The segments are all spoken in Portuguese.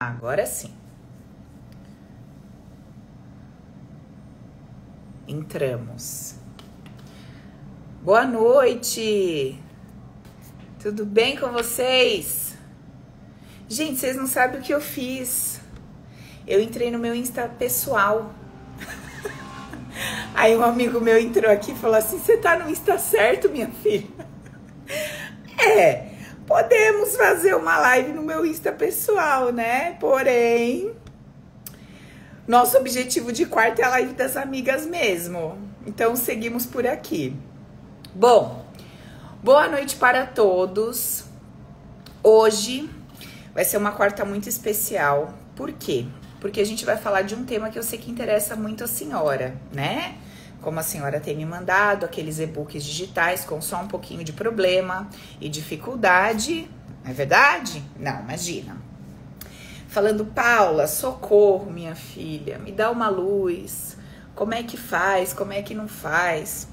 Agora sim. Entramos. Boa noite. Tudo bem com vocês? Gente, vocês não sabem o que eu fiz. Eu entrei no meu Insta pessoal. Aí um amigo meu entrou aqui e falou assim: "Você tá no Insta certo, minha filha?" É. Podemos fazer uma live no meu Insta pessoal, né? Porém, nosso objetivo de quarto é a live das amigas mesmo. Então, seguimos por aqui. Bom, boa noite para todos. Hoje vai ser uma quarta muito especial. Por quê? Porque a gente vai falar de um tema que eu sei que interessa muito a senhora, né? Como a senhora tem me mandado, aqueles e-books digitais com só um pouquinho de problema e dificuldade. É verdade? Não, imagina. Falando, Paula, socorro, minha filha, me dá uma luz. Como é que faz? Como é que não faz?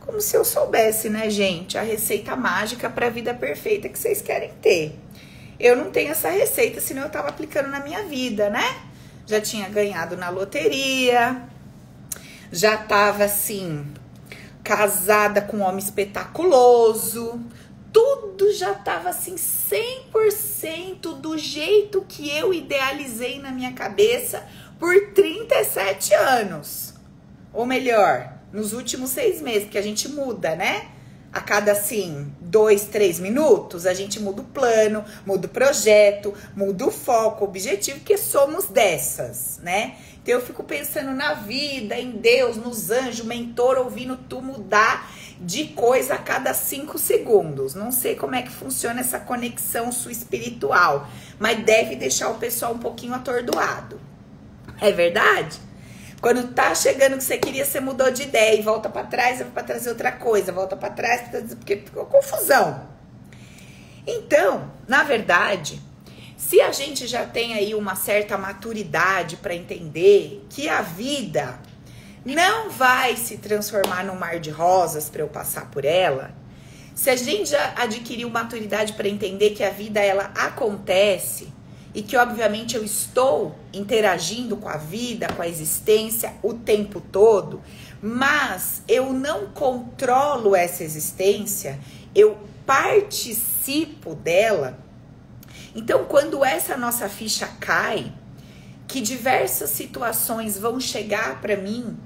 Como se eu soubesse, né, gente, a receita mágica para a vida perfeita que vocês querem ter. Eu não tenho essa receita, senão eu tava aplicando na minha vida, né? Já tinha ganhado na loteria, já tava assim, casada com um homem espetaculoso, tudo já tava assim 100% do jeito que eu idealizei na minha cabeça por 37 anos. Ou melhor, nos últimos seis meses, porque a gente muda, né? A cada assim, dois, três minutos, a gente muda o plano, muda o projeto, muda o foco, o objetivo, porque somos dessas, né? Então eu fico pensando na vida, em Deus, nos anjos, mentor, ouvindo tu mudar de coisa a cada cinco segundos. Não sei como é que funciona essa conexão sua espiritual, mas deve deixar o pessoal um pouquinho atordoado. É verdade? Quando tá chegando que você queria, você mudou de ideia e volta para trás, para trazer outra coisa, volta para trás, porque ficou confusão. Então, na verdade, se a gente já tem aí uma certa maturidade para entender que a vida não vai se transformar num mar de rosas para eu passar por ela, se a gente já adquiriu maturidade para entender que a vida ela acontece e que obviamente eu estou interagindo com a vida, com a existência o tempo todo, mas eu não controlo essa existência, eu participo dela então, quando essa nossa ficha cai, que diversas situações vão chegar para mim,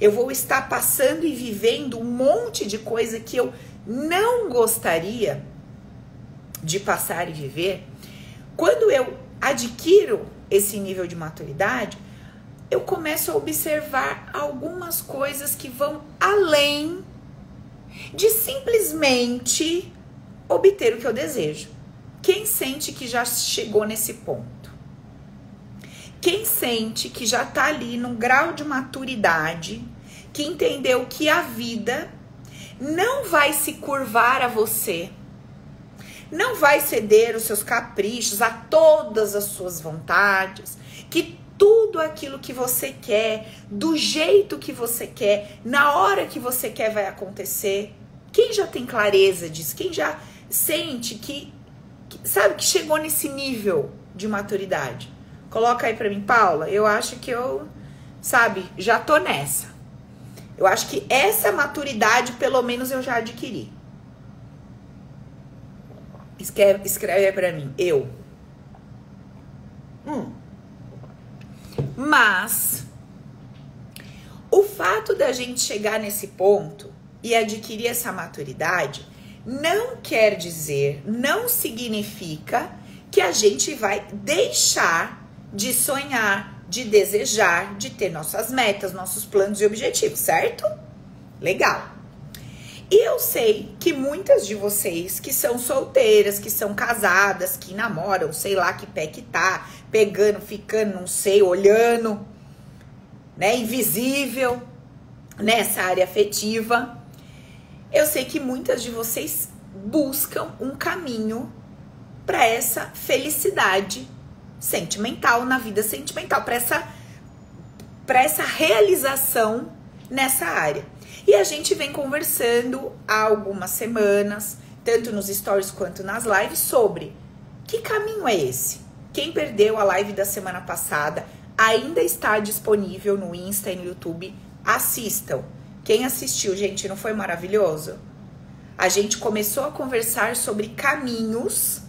eu vou estar passando e vivendo um monte de coisa que eu não gostaria de passar e viver. Quando eu adquiro esse nível de maturidade, eu começo a observar algumas coisas que vão além de simplesmente obter o que eu desejo. Quem sente que já chegou nesse ponto? Quem sente que já tá ali num grau de maturidade, que entendeu que a vida não vai se curvar a você, não vai ceder os seus caprichos, a todas as suas vontades, que tudo aquilo que você quer, do jeito que você quer, na hora que você quer vai acontecer. Quem já tem clareza disso? Quem já sente que sabe, que chegou nesse nível de maturidade. Coloca aí pra mim, Paula. Eu acho que eu, sabe, já tô nessa. Eu acho que essa maturidade, pelo menos, eu já adquiri. Escreve, escreve aí pra mim. Eu. Hum. Mas, o fato da gente chegar nesse ponto e adquirir essa maturidade não quer dizer, não significa que a gente vai deixar de sonhar, de desejar, de ter nossas metas, nossos planos e objetivos, certo? Legal. E eu sei que muitas de vocês que são solteiras, que são casadas, que namoram, sei lá que pé que tá, pegando, ficando, não sei, olhando, né, invisível nessa área afetiva, eu sei que muitas de vocês buscam um caminho para essa felicidade sentimental na vida sentimental, para essa para essa realização nessa área. E a gente vem conversando há algumas semanas, tanto nos stories quanto nas lives, sobre que caminho é esse? Quem perdeu a live da semana passada, ainda está disponível no Insta e no YouTube. Assistam. Quem assistiu, gente, não foi maravilhoso? A gente começou a conversar sobre caminhos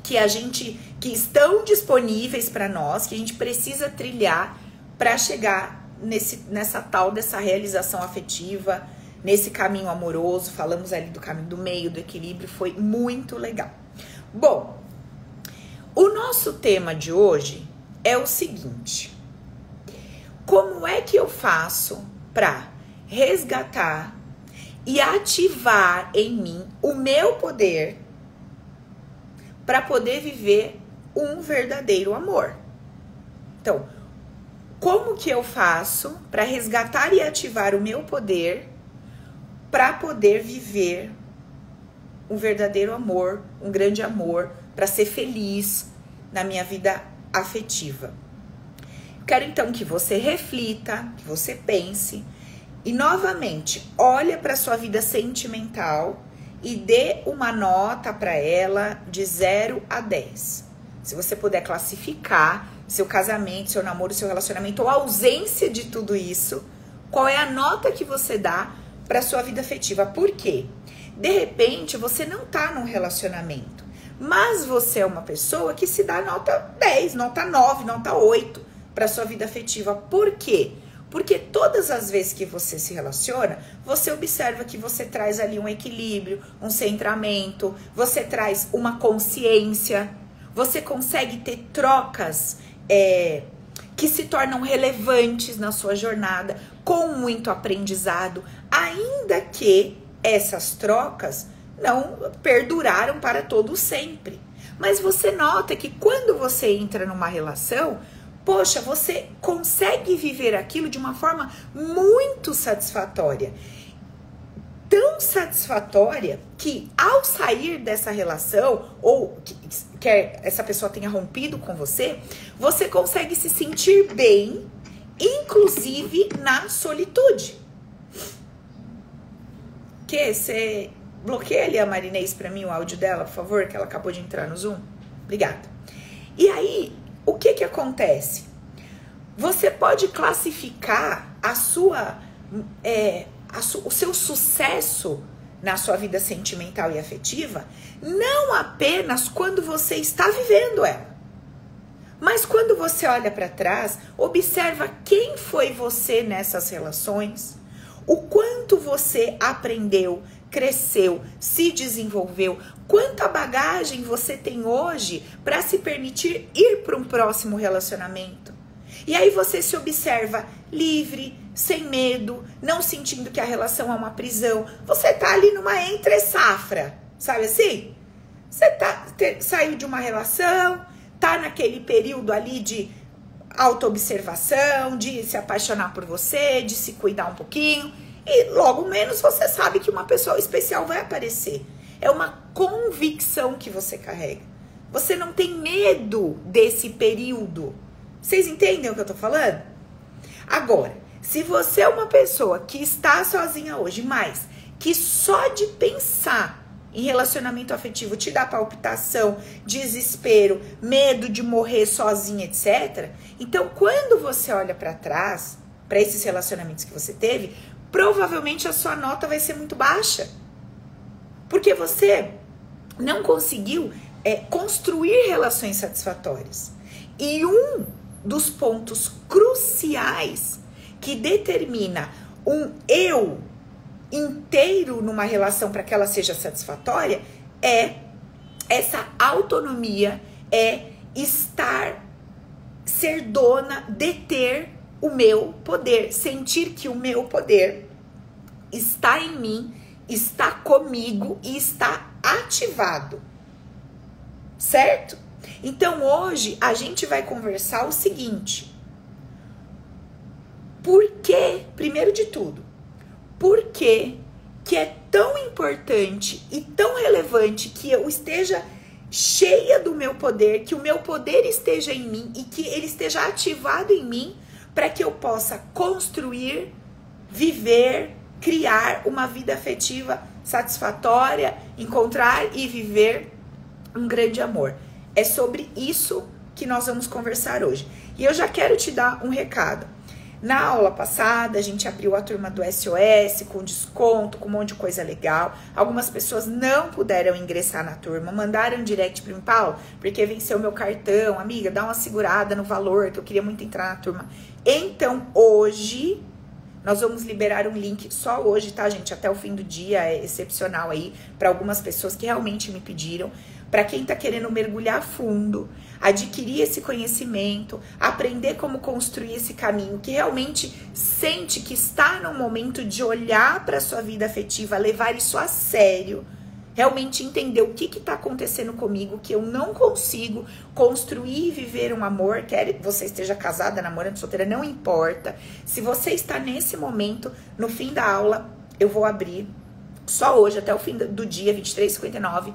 que a gente que estão disponíveis para nós, que a gente precisa trilhar para chegar nesse, nessa tal dessa realização afetiva, nesse caminho amoroso. Falamos ali do caminho do meio, do equilíbrio, foi muito legal. Bom, o nosso tema de hoje é o seguinte: como é que eu faço para resgatar e ativar em mim o meu poder para poder viver um verdadeiro amor? Então, como que eu faço para resgatar e ativar o meu poder para poder viver um verdadeiro amor, um grande amor, para ser feliz na minha vida afetiva? Quero então que você reflita, que você pense e novamente olhe para sua vida sentimental e dê uma nota para ela de 0 a 10. Se você puder classificar seu casamento, seu namoro, seu relacionamento ou ausência de tudo isso, qual é a nota que você dá para sua vida afetiva? Por quê? De repente, você não tá num relacionamento, mas você é uma pessoa que se dá nota 10, nota 9, nota 8 para sua vida afetiva. Por quê? Porque todas as vezes que você se relaciona, você observa que você traz ali um equilíbrio, um centramento, você traz uma consciência, você consegue ter trocas é, que se tornam relevantes na sua jornada, com muito aprendizado, ainda que essas trocas não perduraram para todo sempre. Mas você nota que quando você entra numa relação, poxa, você consegue viver aquilo de uma forma muito satisfatória tão satisfatória que ao sair dessa relação ou que, que essa pessoa tenha rompido com você, você consegue se sentir bem, inclusive na solitude. Que você bloqueia ali a Marinês para mim o áudio dela, por favor, que ela acabou de entrar no Zoom. Obrigada. E aí, o que que acontece? Você pode classificar a sua é, o seu sucesso na sua vida sentimental e afetiva não apenas quando você está vivendo ela, mas quando você olha para trás, observa quem foi você nessas relações, o quanto você aprendeu, cresceu, se desenvolveu, quanta bagagem você tem hoje para se permitir ir para um próximo relacionamento. E aí você se observa livre, sem medo, não sentindo que a relação é uma prisão. Você tá ali numa entre safra, sabe assim? Você tá, te, saiu de uma relação, tá naquele período ali de autoobservação, de se apaixonar por você, de se cuidar um pouquinho. E logo menos você sabe que uma pessoa especial vai aparecer. É uma convicção que você carrega. Você não tem medo desse período. Vocês entendem o que eu tô falando? Agora, se você é uma pessoa que está sozinha hoje, mas que só de pensar em relacionamento afetivo te dá palpitação, desespero, medo de morrer sozinha, etc. Então, quando você olha para trás, para esses relacionamentos que você teve, provavelmente a sua nota vai ser muito baixa. Porque você não conseguiu é, construir relações satisfatórias. E um dos pontos cruciais que determina um eu inteiro numa relação para que ela seja satisfatória é essa autonomia, é estar, ser dona, deter o meu poder, sentir que o meu poder está em mim, está comigo e está ativado. Certo? Então hoje a gente vai conversar o seguinte: por que, primeiro de tudo, por que que é tão importante e tão relevante que eu esteja cheia do meu poder, que o meu poder esteja em mim e que ele esteja ativado em mim para que eu possa construir, viver, criar uma vida afetiva satisfatória, encontrar e viver um grande amor. É sobre isso que nós vamos conversar hoje. E eu já quero te dar um recado. Na aula passada, a gente abriu a turma do SOS com desconto, com um monte de coisa legal. Algumas pessoas não puderam ingressar na turma, mandaram direct para mim, Paulo, porque venceu meu cartão. Amiga, dá uma segurada no valor, que eu queria muito entrar na turma. Então, hoje, nós vamos liberar um link só hoje, tá, gente? Até o fim do dia, é excepcional aí, para algumas pessoas que realmente me pediram. Para quem tá querendo mergulhar fundo, adquirir esse conhecimento, aprender como construir esse caminho, que realmente sente que está no momento de olhar para sua vida afetiva, levar isso a sério, realmente entender o que está acontecendo comigo, que eu não consigo construir e viver um amor, quer você esteja casada, namorando, solteira, não importa. Se você está nesse momento, no fim da aula, eu vou abrir só hoje, até o fim do dia, 23,59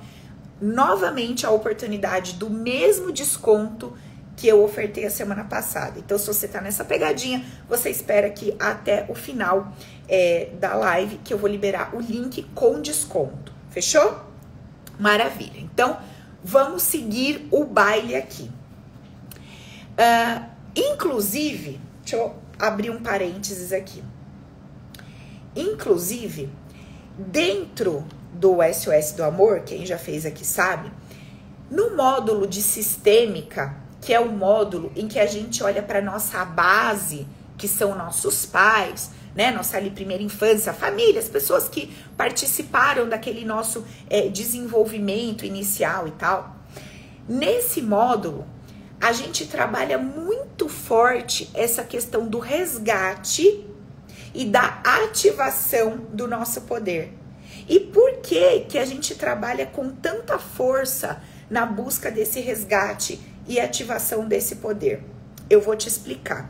novamente a oportunidade do mesmo desconto que eu ofertei a semana passada. Então, se você tá nessa pegadinha, você espera que até o final é, da live que eu vou liberar o link com desconto. Fechou? Maravilha. Então, vamos seguir o baile aqui. Uh, inclusive, deixa eu abrir um parênteses aqui. Inclusive, dentro do SOS do Amor, quem já fez aqui sabe, no módulo de sistêmica, que é o módulo em que a gente olha para nossa base, que são nossos pais, né, nossa ali primeira infância, família, as pessoas que participaram daquele nosso é, desenvolvimento inicial e tal. Nesse módulo, a gente trabalha muito forte essa questão do resgate e da ativação do nosso poder. E por que que a gente trabalha com tanta força na busca desse resgate e ativação desse poder? Eu vou te explicar.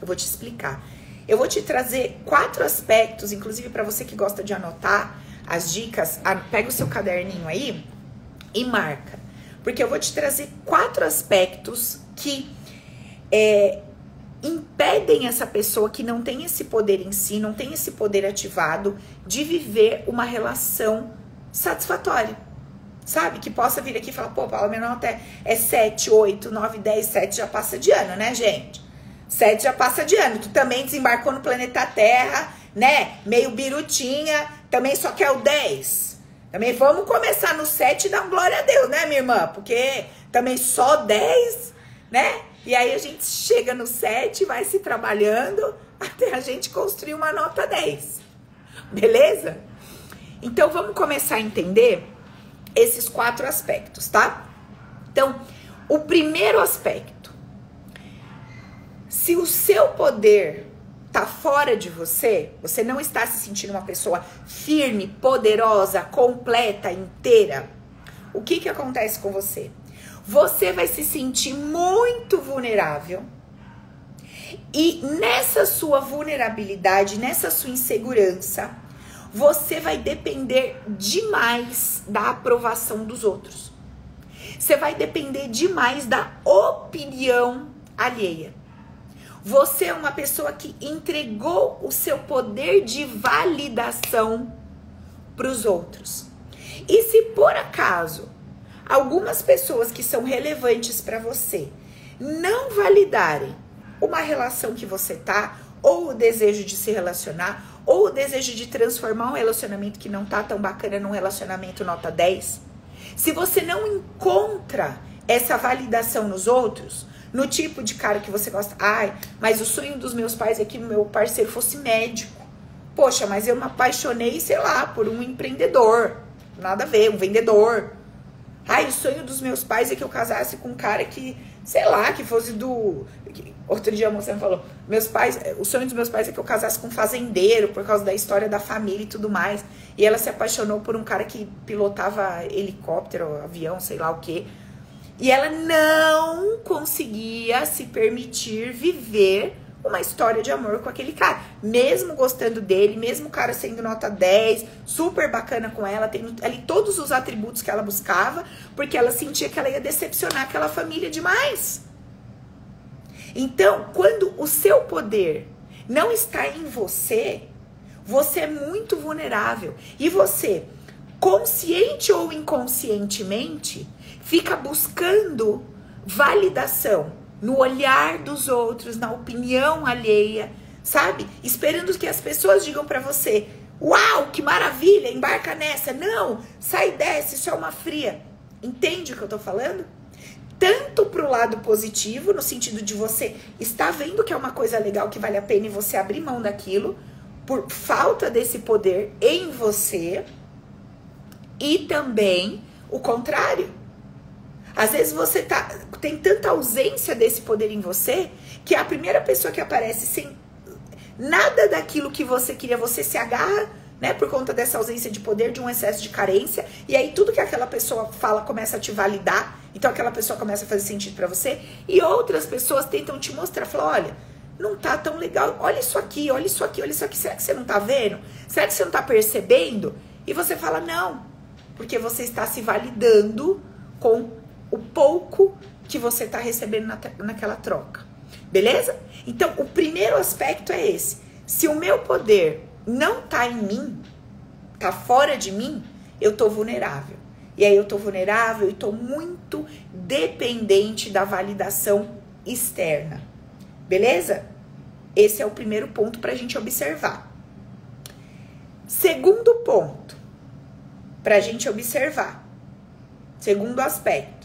Eu vou te explicar. Eu vou te trazer quatro aspectos, inclusive para você que gosta de anotar as dicas, pega o seu caderninho aí e marca. Porque eu vou te trazer quatro aspectos que é, impedem essa pessoa que não tem esse poder em si, não tem esse poder ativado, de viver uma relação satisfatória. Sabe? Que possa vir aqui e falar, pô, Paula, minha nota é 7, 8, 9, 10, 7 já passa de ano, né, gente? 7 já passa de ano. Tu também desembarcou no planeta Terra, né? Meio birutinha, também só quer o 10. Também vamos começar no 7 e dar glória a Deus, né, minha irmã? Porque também só 10, né? E aí a gente chega no 7, vai se trabalhando até a gente construir uma nota 10. Beleza? Então vamos começar a entender esses quatro aspectos, tá? Então, o primeiro aspecto. Se o seu poder tá fora de você, você não está se sentindo uma pessoa firme, poderosa, completa, inteira, o que que acontece com você? você vai se sentir muito vulnerável. E nessa sua vulnerabilidade, nessa sua insegurança, você vai depender demais da aprovação dos outros. Você vai depender demais da opinião alheia. Você é uma pessoa que entregou o seu poder de validação para os outros. E se por acaso algumas pessoas que são relevantes para você não validarem uma relação que você tá, ou o desejo de se relacionar, ou o desejo de transformar um relacionamento que não tá tão bacana num relacionamento nota 10, se você não encontra essa validação nos outros, no tipo de cara que você gosta, ai, mas o sonho dos meus pais é que meu parceiro fosse médico. Poxa, mas eu me apaixonei, sei lá, por um empreendedor. Nada a ver, um vendedor. Ai, o sonho dos meus pais é que eu casasse com um cara que, sei lá, que fosse do. Outro dia a moça me falou: meus pais, o sonho dos meus pais é que eu casasse com um fazendeiro por causa da história da família e tudo mais. E ela se apaixonou por um cara que pilotava helicóptero, avião, sei lá o quê. E ela não conseguia se permitir viver uma história de amor com aquele cara. Mesmo gostando dele, mesmo o cara sendo nota 10, super bacana com ela, tendo ali todos os atributos que ela buscava, porque ela sentia que ela ia decepcionar aquela família demais. Então, quando o seu poder não está em você, você é muito vulnerável. E você, consciente ou inconscientemente, fica buscando validação no olhar dos outros, na opinião alheia, sabe? Esperando que as pessoas digam para você: "Uau, que maravilha, embarca nessa". Não, sai dessa, isso é uma fria. Entende o que eu tô falando? Tanto pro lado positivo, no sentido de você estar vendo que é uma coisa legal, que vale a pena e você abrir mão daquilo, por falta desse poder em você, e também o contrário. Às vezes você tá, tem tanta ausência desse poder em você que a primeira pessoa que aparece sem nada daquilo que você queria, você se agarra, né, por conta dessa ausência de poder, de um excesso de carência, e aí tudo que aquela pessoa fala começa a te validar, então aquela pessoa começa a fazer sentido para você, e outras pessoas tentam te mostrar, falam, olha, não tá tão legal, olha isso aqui, olha isso aqui, olha isso aqui, será que você não tá vendo? Será que você não tá percebendo? E você fala, não, porque você está se validando com o pouco que você está recebendo na, naquela troca. Beleza? Então, o primeiro aspecto é esse. Se o meu poder não tá em mim, tá fora de mim, eu tô vulnerável. E aí eu tô vulnerável e tô muito dependente da validação externa. Beleza? Esse é o primeiro ponto para a gente observar. Segundo ponto, para a gente observar. Segundo aspecto,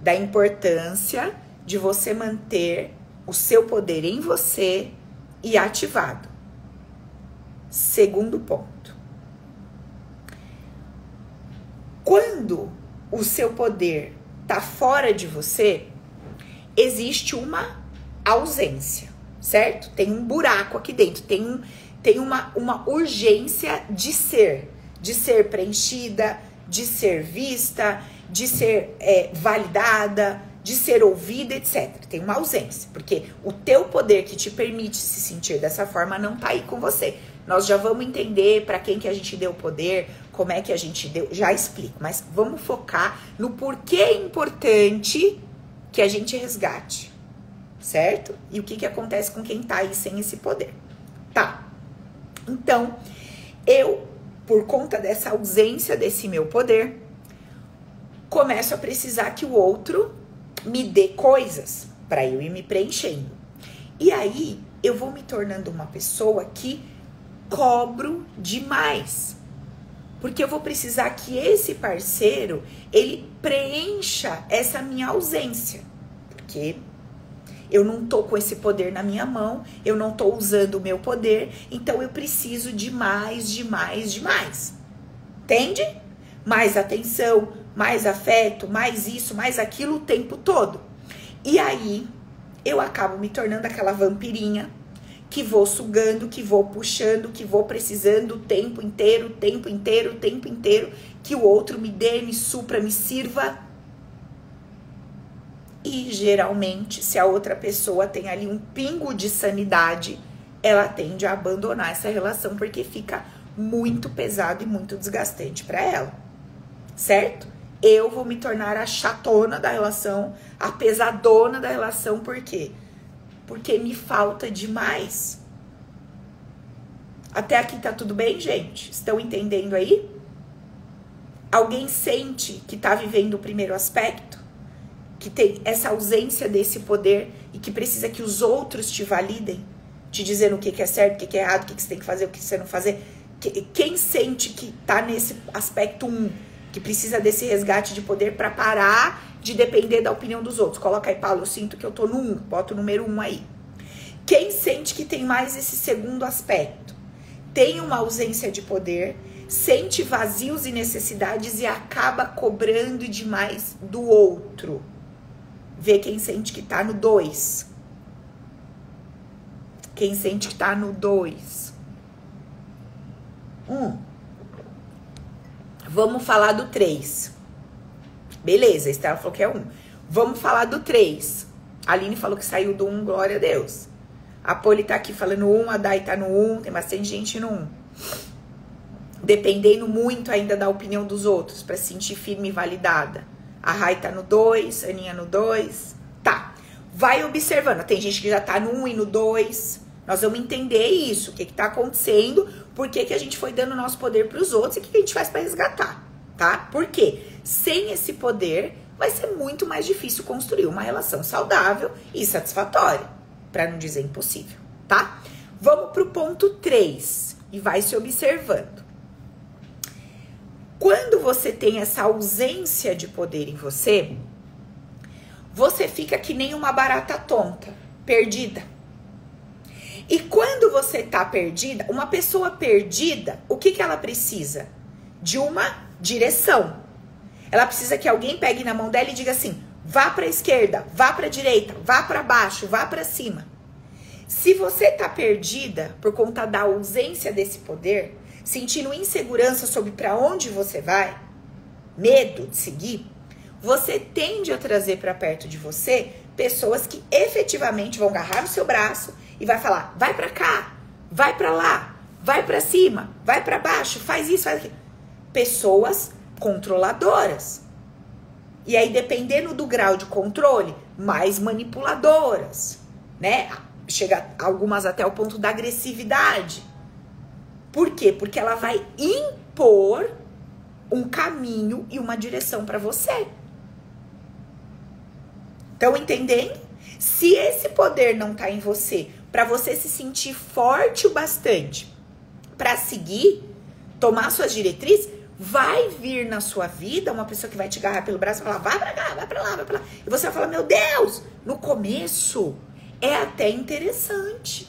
da importância de você manter o seu poder em você e ativado. Segundo ponto. Quando o seu poder está fora de você, existe uma ausência, certo? Tem um buraco aqui dentro, tem, um, tem uma, uma urgência de ser, de ser preenchida, de ser vista, de ser é, validada, de ser ouvida, etc. Tem uma ausência, porque o teu poder que te permite se sentir dessa forma não tá aí com você. Nós já vamos entender para quem que a gente deu o poder, como é que a gente deu, já explico, mas vamos focar no porquê é importante que a gente resgate, certo? E o que que acontece com quem tá aí sem esse poder. Tá. Então, eu, por conta dessa ausência desse meu poder, começo a precisar que o outro me dê coisas para eu ir me preenchendo. E aí eu vou me tornando uma pessoa que cobro demais. Porque eu vou precisar que esse parceiro, ele preencha essa minha ausência. Porque eu não tô com esse poder na minha mão, eu não tô usando o meu poder, então eu preciso de mais, de mais, de mais. Entende? Mais atenção, mais afeto, mais isso, mais aquilo o tempo todo. E aí eu acabo me tornando aquela vampirinha que vou sugando, que vou puxando, que vou precisando o tempo inteiro, o tempo inteiro, o tempo inteiro, que o outro me dê, me supra, me sirva. E geralmente, se a outra pessoa tem ali um pingo de sanidade, ela tende a abandonar essa relação porque fica muito pesado e muito desgastante para ela. Certo? Eu vou me tornar a chatona da relação, a pesadona da relação, por quê? Porque me falta demais. Até aqui tá tudo bem, gente? Estão entendendo aí? Alguém sente que tá vivendo o primeiro aspecto? Que tem essa ausência desse poder e que precisa que os outros te validem? Te dizendo o que, que é certo, o que, que é errado, o que, que você tem que fazer, o que você não fazer? Quem sente que tá nesse aspecto 1? Um, que precisa desse resgate de poder para parar de depender da opinião dos outros. Coloca aí, Paulo, eu sinto que eu tô no 1, um, bota o número 1 um aí. Quem sente que tem mais esse segundo aspecto? Tem uma ausência de poder, sente vazios e necessidades e acaba cobrando demais do outro. Vê quem sente que tá no 2. Quem sente que tá no 2. 1. Um. Vamos falar do 3. Beleza, a Estela falou que é 1. Um. Vamos falar do 3. A Aline falou que saiu do 1, um, glória a Deus. A Poli tá aqui falando 1, um, a Dai tá no 1, um, tem bastante gente no 1. Um. Dependendo muito ainda da opinião dos outros, para se sentir firme e validada. A Rai tá no 2, a Aninha no 2. Tá. Vai observando. Tem gente que já tá no 1 um e no 2. Nós vamos entender isso, o que está acontecendo, por que, que a gente foi dando nosso poder para os outros e o que, que a gente faz para resgatar, tá? Por quê? sem esse poder, vai ser muito mais difícil construir uma relação saudável e satisfatória, para não dizer impossível, tá? Vamos pro ponto 3 e vai se observando. Quando você tem essa ausência de poder em você, você fica que nem uma barata tonta, perdida. E quando você tá perdida, uma pessoa perdida, o que, que ela precisa? De uma direção. Ela precisa que alguém pegue na mão dela e diga assim: vá para a esquerda, vá para a direita, vá para baixo, vá para cima. Se você tá perdida por conta da ausência desse poder, sentindo insegurança sobre para onde você vai, medo de seguir, você tende a trazer para perto de você pessoas que efetivamente vão agarrar no seu braço e vai falar: vai para cá, vai para lá, vai para cima, vai para baixo, faz isso, faz aquilo. Pessoas controladoras. E aí, dependendo do grau de controle, mais manipuladoras, né? Chega algumas até o ponto da agressividade. Por quê? Porque ela vai impor um caminho e uma direção para você. Estão entendendo? Se esse poder não tá em você, para você se sentir forte o bastante para seguir, tomar suas diretrizes, vai vir na sua vida uma pessoa que vai te agarrar pelo braço e falar: vai pra cá, vai pra lá, vai pra lá. E você vai falar: meu Deus, no começo é até interessante.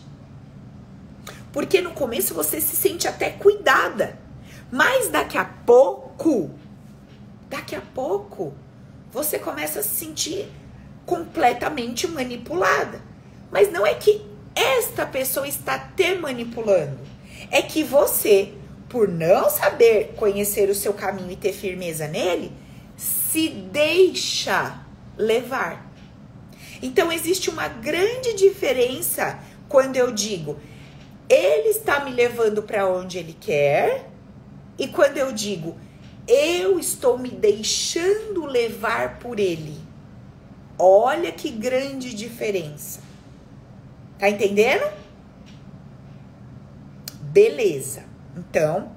Porque no começo você se sente até cuidada. Mas daqui a pouco, daqui a pouco, você começa a se sentir completamente manipulada. Mas não é que esta pessoa está te manipulando. É que você, por não saber conhecer o seu caminho e ter firmeza nele, se deixa levar. Então existe uma grande diferença quando eu digo ele está me levando para onde ele quer e quando eu digo eu estou me deixando levar por ele. Olha que grande diferença. Tá entendendo? Beleza. Então,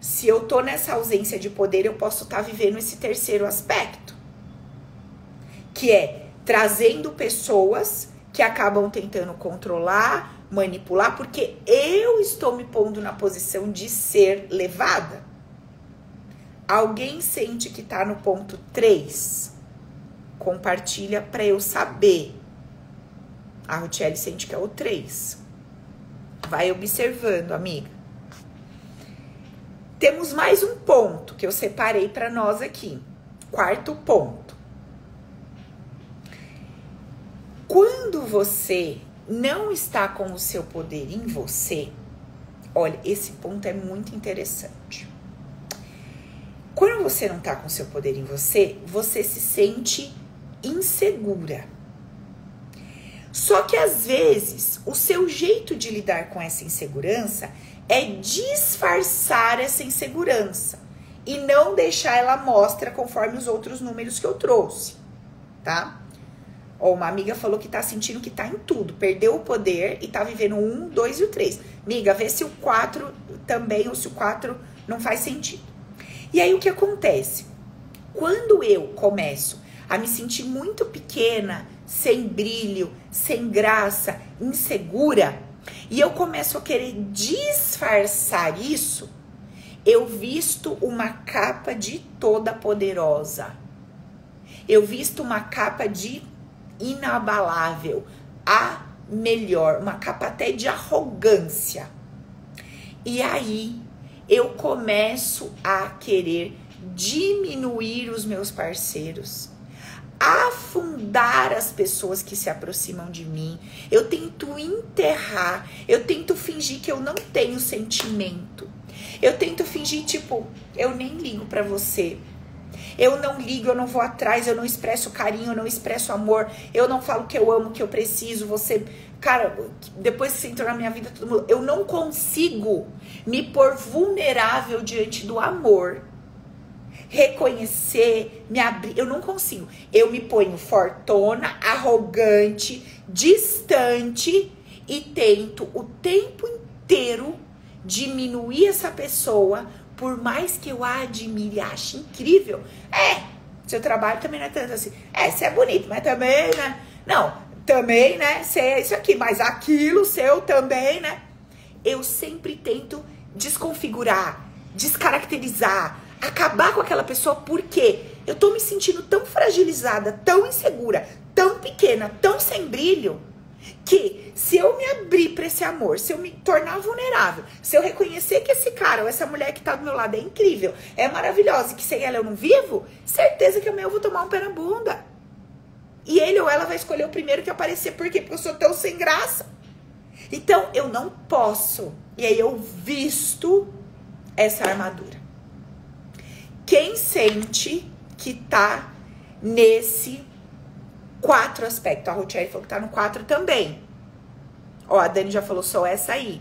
se eu tô nessa ausência de poder, eu posso estar tá vivendo esse terceiro aspecto, que é trazendo pessoas que acabam tentando controlar, manipular, porque eu estou me pondo na posição de ser levada. Alguém sente que tá no ponto 3? Compartilha para eu saber a Rutieli sente que é o 3. Vai observando, amiga. Temos mais um ponto que eu separei para nós aqui. Quarto ponto. Quando você não está com o seu poder em você, olha, esse ponto é muito interessante. Quando você não está com o seu poder em você, você se sente insegura só que às vezes o seu jeito de lidar com essa insegurança é disfarçar essa insegurança e não deixar ela mostra conforme os outros números que eu trouxe, tá? Ó, uma amiga falou que tá sentindo que tá em tudo, perdeu o poder e tá vivendo um, dois e o três. Amiga, vê se o quatro também ou se o quatro não faz sentido. E aí o que acontece? Quando eu começo a me sentir muito pequena, sem brilho, sem graça, insegura, e eu começo a querer disfarçar isso, eu visto uma capa de toda poderosa. Eu visto uma capa de inabalável, a melhor, uma capa até de arrogância. E aí eu começo a querer diminuir os meus parceiros afundar as pessoas que se aproximam de mim. Eu tento enterrar, eu tento fingir que eu não tenho sentimento. Eu tento fingir tipo, eu nem ligo para você. Eu não ligo, eu não vou atrás, eu não expresso carinho, eu não expresso amor, eu não falo que eu amo, que eu preciso, você, cara, depois que você entrou na minha vida, todo mundo, eu não consigo me pôr vulnerável diante do amor reconhecer, me abrir. Eu não consigo. Eu me ponho fortona, arrogante, distante e tento o tempo inteiro diminuir essa pessoa por mais que eu admire e ache incrível, é, seu trabalho também não é tanto assim. É, você é bonito, mas também, né? Não, também, né? Você é isso aqui, mas aquilo seu também, né? Eu sempre tento desconfigurar, descaracterizar, acabar com aquela pessoa porque eu tô me sentindo tão fragilizada, tão insegura, tão pequena, tão sem brilho, que se eu me abrir para esse amor, se eu me tornar vulnerável, se eu reconhecer que esse cara ou essa mulher que tá do meu lado é incrível, é maravilhosa e que sem ela eu não vivo, certeza que amanhã eu vou tomar um pé na bunda. E ele ou ela vai escolher o primeiro que aparecer, por quê? Porque eu sou tão sem graça. Então eu não posso. E aí eu visto essa armadura. Quem sente que tá nesse quatro aspectos? A Rotier falou que tá no quatro também. Ó, a Dani já falou só essa aí.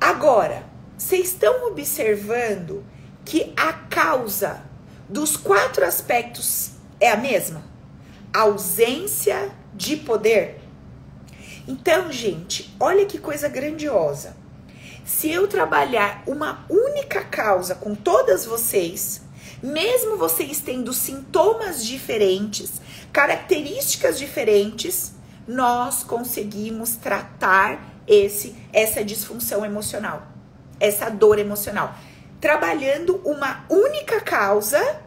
Agora, vocês estão observando que a causa dos quatro aspectos é a mesma? Ausência de poder. Então, gente, olha que coisa grandiosa. Se eu trabalhar uma única causa com todas vocês, mesmo vocês tendo sintomas diferentes, características diferentes, nós conseguimos tratar esse essa disfunção emocional, essa dor emocional. Trabalhando uma única causa,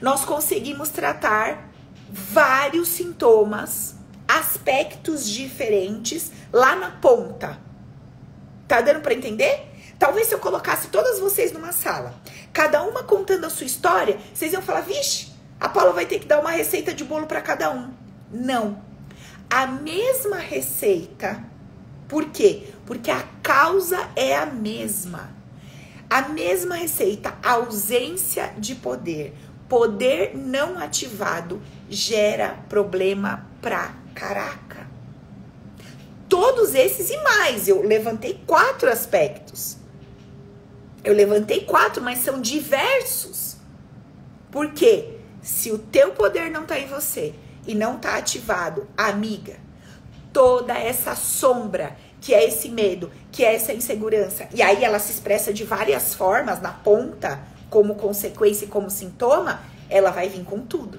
nós conseguimos tratar vários sintomas, aspectos diferentes lá na ponta. Tá dando para entender? Talvez se eu colocasse todas vocês numa sala, cada uma contando a sua história, vocês iam falar: vixe, a Paula vai ter que dar uma receita de bolo para cada um. Não. A mesma receita. Por quê? Porque a causa é a mesma. A mesma receita, ausência de poder. Poder não ativado gera problema pra caraca todos esses e mais. Eu levantei quatro aspectos. Eu levantei quatro, mas são diversos. Porque se o teu poder não tá em você e não tá ativado, amiga, toda essa sombra, que é esse medo, que é essa insegurança, e aí ela se expressa de várias formas na ponta, como consequência e como sintoma, ela vai vir com tudo.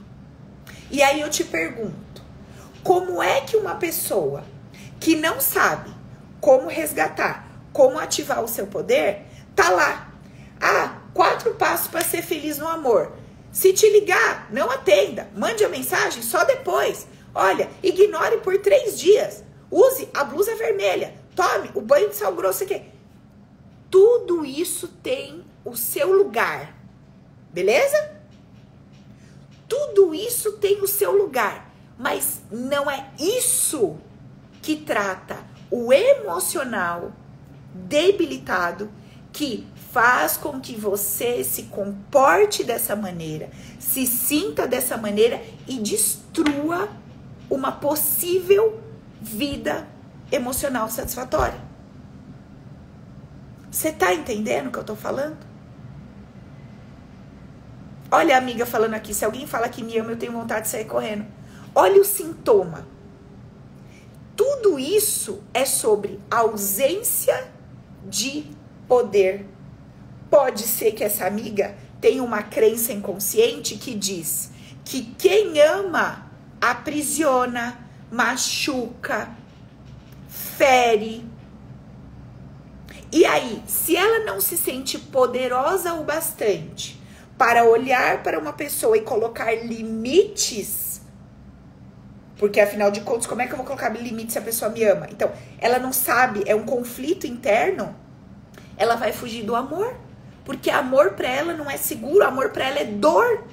E aí eu te pergunto, como é que uma pessoa que não sabe como resgatar, como ativar o seu poder, tá lá. Ah, quatro passos para ser feliz no amor. Se te ligar, não atenda. Mande a mensagem só depois. Olha, ignore por três dias. Use a blusa vermelha. Tome o banho de sal grosso aqui. Tudo isso tem o seu lugar. Beleza? Tudo isso tem o seu lugar. Mas não é isso que trata o emocional debilitado que faz com que você se comporte dessa maneira, se sinta dessa maneira e destrua uma possível vida emocional satisfatória. Você tá entendendo o que eu tô falando? Olha a amiga falando aqui, se alguém fala que me ama, eu tenho vontade de sair correndo. Olha o sintoma. Tudo isso é sobre ausência de poder. Pode ser que essa amiga tenha uma crença inconsciente que diz que quem ama aprisiona, machuca, fere. E aí, se ela não se sente poderosa o bastante para olhar para uma pessoa e colocar limites, porque afinal de contas, como é que eu vou colocar limite se a pessoa me ama? Então, ela não sabe, é um conflito interno. Ela vai fugir do amor, porque amor para ela não é seguro, amor para ela é dor.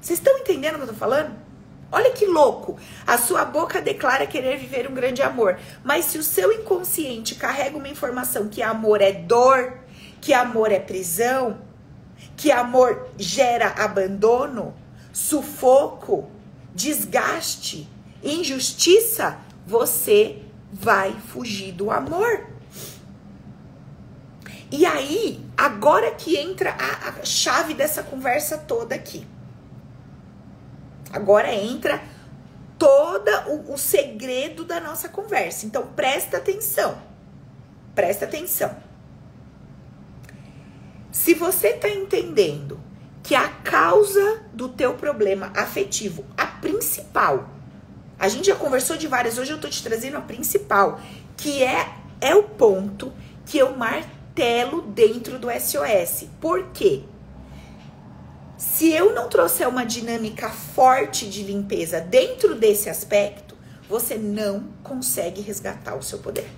Vocês estão entendendo o que eu tô falando? Olha que louco. A sua boca declara querer viver um grande amor, mas se o seu inconsciente carrega uma informação que amor é dor, que amor é prisão, que amor gera abandono, sufoco, desgaste, injustiça, você vai fugir do amor. E aí, agora que entra a, a chave dessa conversa toda aqui. Agora entra todo o, o segredo da nossa conversa. Então, presta atenção. Presta atenção. Se você tá entendendo que a causa do teu problema afetivo, principal, a gente já conversou de várias, hoje eu tô te trazendo a principal, que é é o ponto que eu martelo dentro do SOS. Por quê? Se eu não trouxer uma dinâmica forte de limpeza dentro desse aspecto, você não consegue resgatar o seu poder.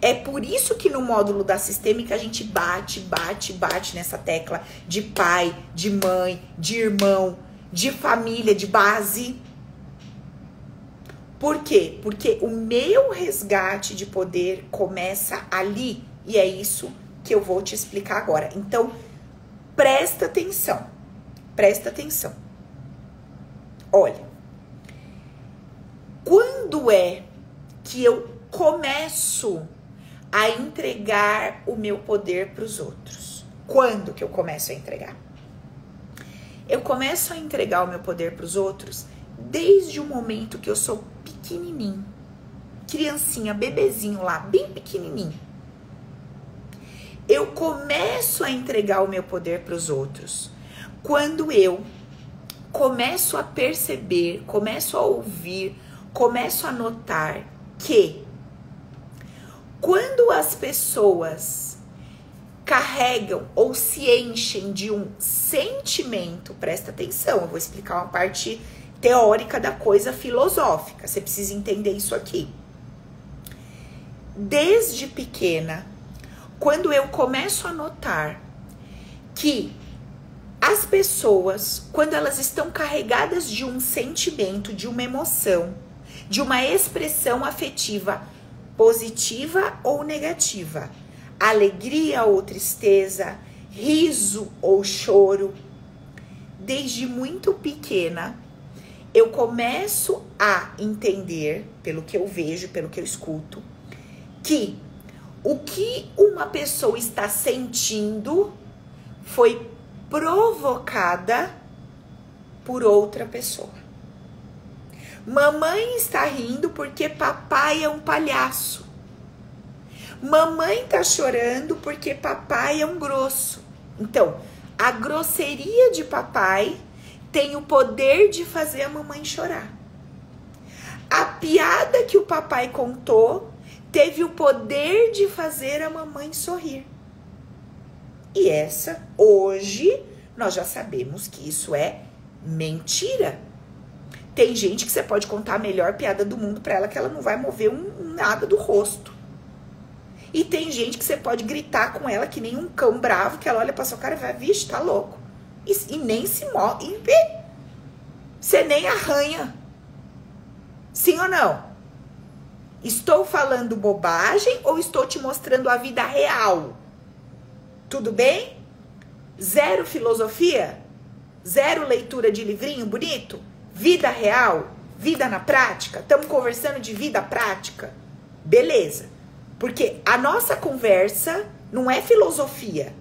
É por isso que no módulo da sistêmica a gente bate, bate, bate nessa tecla de pai, de mãe, de irmão, de família, de base. Por quê? Porque o meu resgate de poder começa ali e é isso que eu vou te explicar agora. Então, presta atenção. Presta atenção. Olha, quando é que eu começo a entregar o meu poder para os outros? Quando que eu começo a entregar? Eu começo a entregar o meu poder para os outros desde o momento que eu sou pequenininho. Criancinha, bebezinho lá, bem pequenininho. Eu começo a entregar o meu poder para os outros quando eu começo a perceber, começo a ouvir, começo a notar que quando as pessoas carregam ou se enchem de um sentimento, presta atenção, eu vou explicar uma parte teórica da coisa filosófica. Você precisa entender isso aqui. Desde pequena, quando eu começo a notar que as pessoas, quando elas estão carregadas de um sentimento, de uma emoção, de uma expressão afetiva positiva ou negativa, alegria ou tristeza, riso ou choro, desde muito pequena, eu começo a entender, pelo que eu vejo, pelo que eu escuto, que o que uma pessoa está sentindo foi provocada por outra pessoa. Mamãe está rindo porque papai é um palhaço. Mamãe está chorando porque papai é um grosso. Então, a grosseria de papai tem o poder de fazer a mamãe chorar. A piada que o papai contou teve o poder de fazer a mamãe sorrir. E essa, hoje, nós já sabemos que isso é mentira. Tem gente que você pode contar a melhor piada do mundo para ela que ela não vai mover um, nada do rosto. E tem gente que você pode gritar com ela que nem um cão bravo, que ela olha pra sua cara e vai, vixe, tá louco. E, e nem se move. Você nem arranha. Sim ou não? Estou falando bobagem ou estou te mostrando a vida real? Tudo bem? Zero filosofia? Zero leitura de livrinho bonito? Vida real? Vida na prática? Estamos conversando de vida prática? Beleza. Porque a nossa conversa não é filosofia.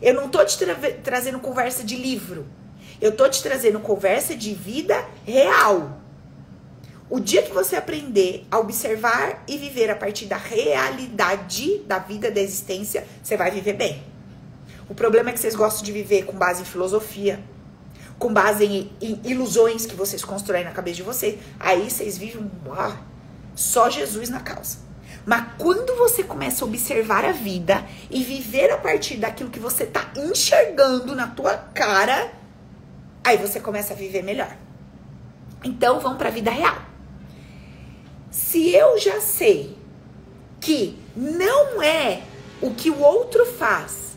Eu não tô te tra trazendo conversa de livro. Eu tô te trazendo conversa de vida real. O dia que você aprender a observar e viver a partir da realidade da vida, da existência, você vai viver bem. O problema é que vocês gostam de viver com base em filosofia, com base em, em ilusões que vocês constroem na cabeça de vocês. Aí vocês vivem ah, só Jesus na causa. Mas quando você começa a observar a vida e viver a partir daquilo que você tá enxergando na tua cara, aí você começa a viver melhor. Então vamos para a vida real. Se eu já sei que não é o que o outro faz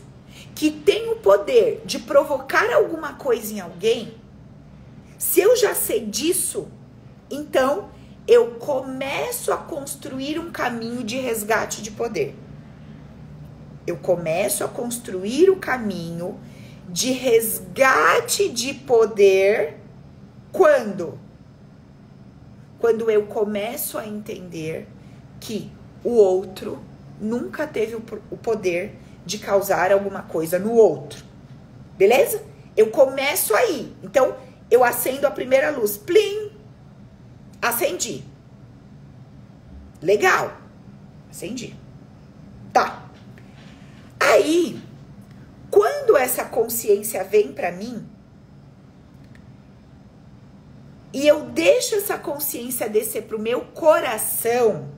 que tem o poder de provocar alguma coisa em alguém, se eu já sei disso, então eu começo a construir um caminho de resgate de poder. Eu começo a construir o caminho de resgate de poder quando? Quando eu começo a entender que o outro nunca teve o poder de causar alguma coisa no outro. Beleza? Eu começo aí. Então, eu acendo a primeira luz. Plim! Acendi. Legal. Acendi. Tá. Aí, quando essa consciência vem para mim, e eu deixo essa consciência descer pro meu coração,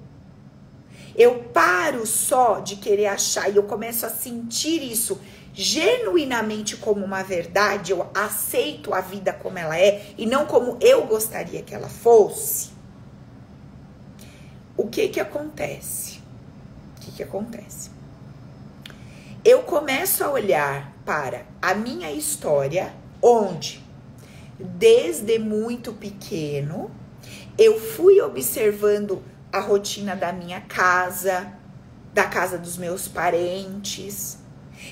eu paro só de querer achar e eu começo a sentir isso genuinamente como uma verdade, eu aceito a vida como ela é e não como eu gostaria que ela fosse. O que que acontece? O que que acontece? Eu começo a olhar para a minha história, onde desde muito pequeno eu fui observando a rotina da minha casa, da casa dos meus parentes.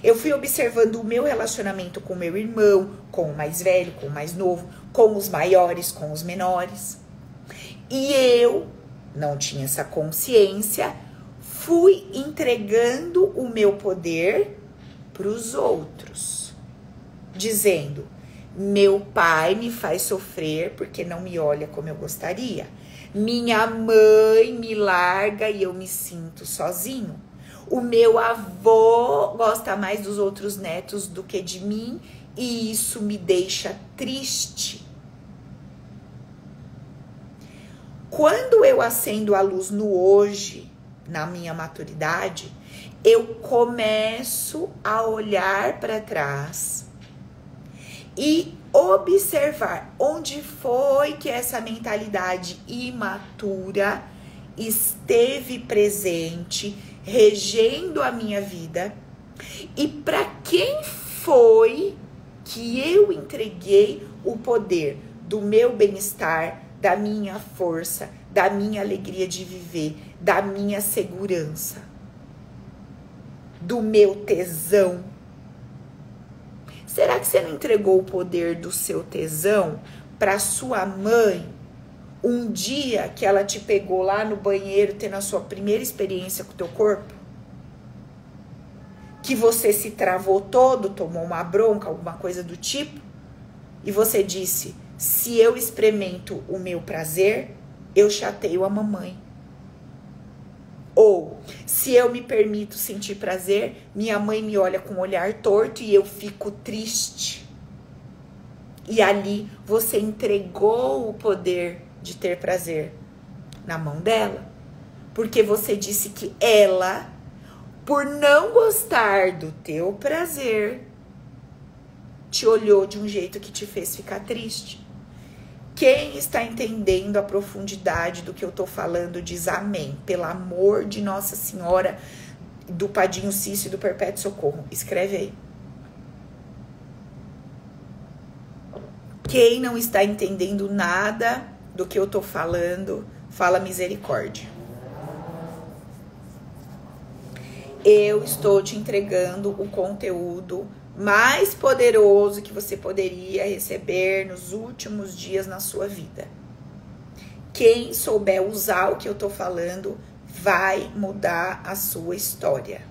Eu fui observando o meu relacionamento com meu irmão, com o mais velho, com o mais novo, com os maiores, com os menores. E eu não tinha essa consciência, fui entregando o meu poder para os outros, dizendo: meu pai me faz sofrer porque não me olha como eu gostaria. Minha mãe me larga e eu me sinto sozinho. O meu avô gosta mais dos outros netos do que de mim e isso me deixa triste. Quando eu acendo a luz no hoje, na minha maturidade, eu começo a olhar para trás e observar onde foi que essa mentalidade imatura esteve presente, regendo a minha vida, e para quem foi que eu entreguei o poder do meu bem-estar, da minha força, da minha alegria de viver, da minha segurança, do meu tesão? Será que você não entregou o poder do seu tesão para sua mãe um dia que ela te pegou lá no banheiro tendo a sua primeira experiência com o teu corpo? Que você se travou todo, tomou uma bronca, alguma coisa do tipo? E você disse: "Se eu experimento o meu prazer, eu chateio a mamãe". Ou, se eu me permito sentir prazer, minha mãe me olha com um olhar torto e eu fico triste. E ali você entregou o poder de ter prazer na mão dela. Porque você disse que ela, por não gostar do teu prazer, te olhou de um jeito que te fez ficar triste. Quem está entendendo a profundidade do que eu estou falando diz amém. Pelo amor de Nossa Senhora, do Padinho Cício e do Perpétuo Socorro. Escreve aí. Quem não está entendendo nada do que eu estou falando, fala misericórdia. Eu estou te entregando o conteúdo mais poderoso que você poderia receber nos últimos dias na sua vida. Quem souber usar o que eu tô falando vai mudar a sua história.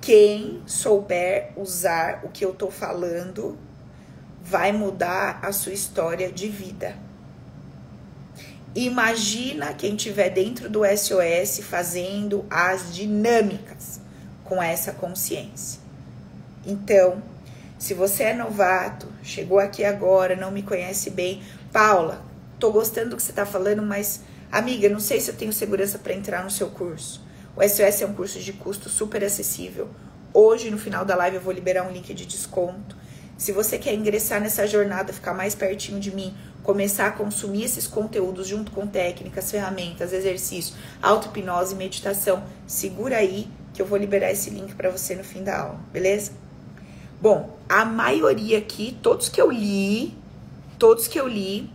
Quem souber usar o que eu tô falando vai mudar a sua história de vida. Imagina quem estiver dentro do SOS fazendo as dinâmicas com essa consciência. Então, se você é novato, chegou aqui agora, não me conhece bem, Paula, tô gostando do que você tá falando, mas amiga, não sei se eu tenho segurança para entrar no seu curso. O SOS é um curso de custo super acessível. Hoje, no final da live, eu vou liberar um link de desconto. Se você quer ingressar nessa jornada, ficar mais pertinho de mim, começar a consumir esses conteúdos junto com técnicas, ferramentas, exercícios, auto-hipnose e meditação, segura aí que eu vou liberar esse link para você no fim da aula, beleza? Bom, a maioria aqui, todos que eu li, todos que eu li,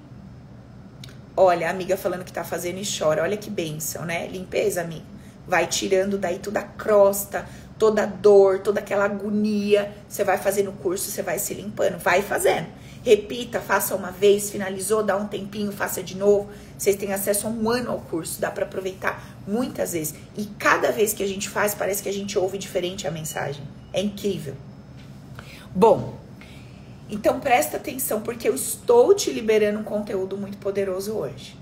olha, a amiga falando que tá fazendo e chora, olha que benção, né? Limpeza, amiga. Vai tirando daí toda a crosta, toda dor, toda aquela agonia. Você vai fazendo o curso, você vai se limpando, vai fazendo. Repita, faça uma vez, finalizou, dá um tempinho, faça de novo. Vocês têm acesso a um ano ao curso, dá para aproveitar muitas vezes. E cada vez que a gente faz, parece que a gente ouve diferente a mensagem. É incrível. Bom, então presta atenção porque eu estou te liberando um conteúdo muito poderoso hoje.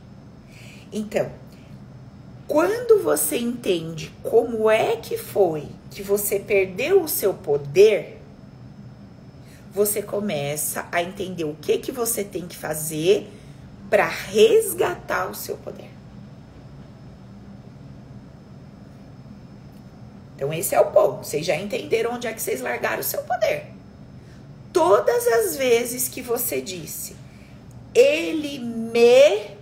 Então, Quando você entende como é que foi que você perdeu o seu poder, você começa a entender o que que você tem que fazer para resgatar o seu poder. Então esse é o ponto. Vocês já entenderam onde é que vocês largaram o seu poder. Todas as vezes que você disse, ele me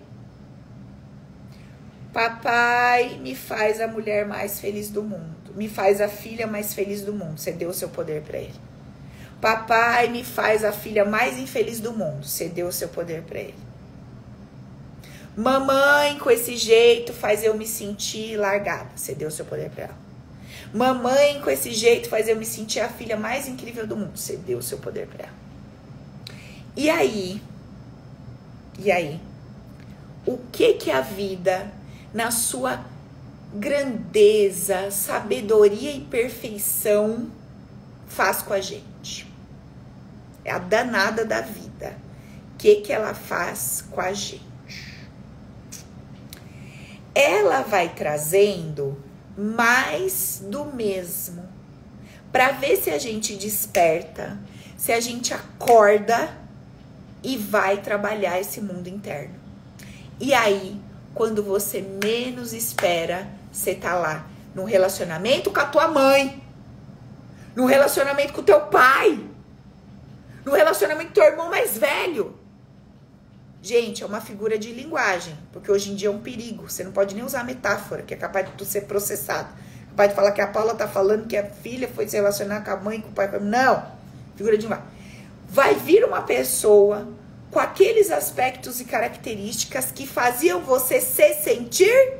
Papai me faz a mulher mais feliz do mundo, me faz a filha mais feliz do mundo. Você deu o seu poder para ele. Papai me faz a filha mais infeliz do mundo. Você deu o seu poder para ele. Mamãe, com esse jeito, faz eu me sentir largada. Você deu o seu poder para ela. Mamãe, com esse jeito, faz eu me sentir a filha mais incrível do mundo. Você deu o seu poder para ela. E aí? E aí? O que que a vida, na sua grandeza, sabedoria e perfeição, faz com a gente? É a danada da vida. O que que ela faz com a gente? ela vai trazendo mais do mesmo para ver se a gente desperta, se a gente acorda e vai trabalhar esse mundo interno. E aí, quando você menos espera, você tá lá no relacionamento com a tua mãe, no relacionamento com o teu pai, no relacionamento com teu irmão mais velho, Gente, é uma figura de linguagem, porque hoje em dia é um perigo. Você não pode nem usar metáfora, que é capaz de tu ser processado. Capaz de falar que a Paula tá falando que a filha foi se relacionar com a mãe, com o pai. Não, figura de linguagem. Vai vir uma pessoa com aqueles aspectos e características que faziam você se sentir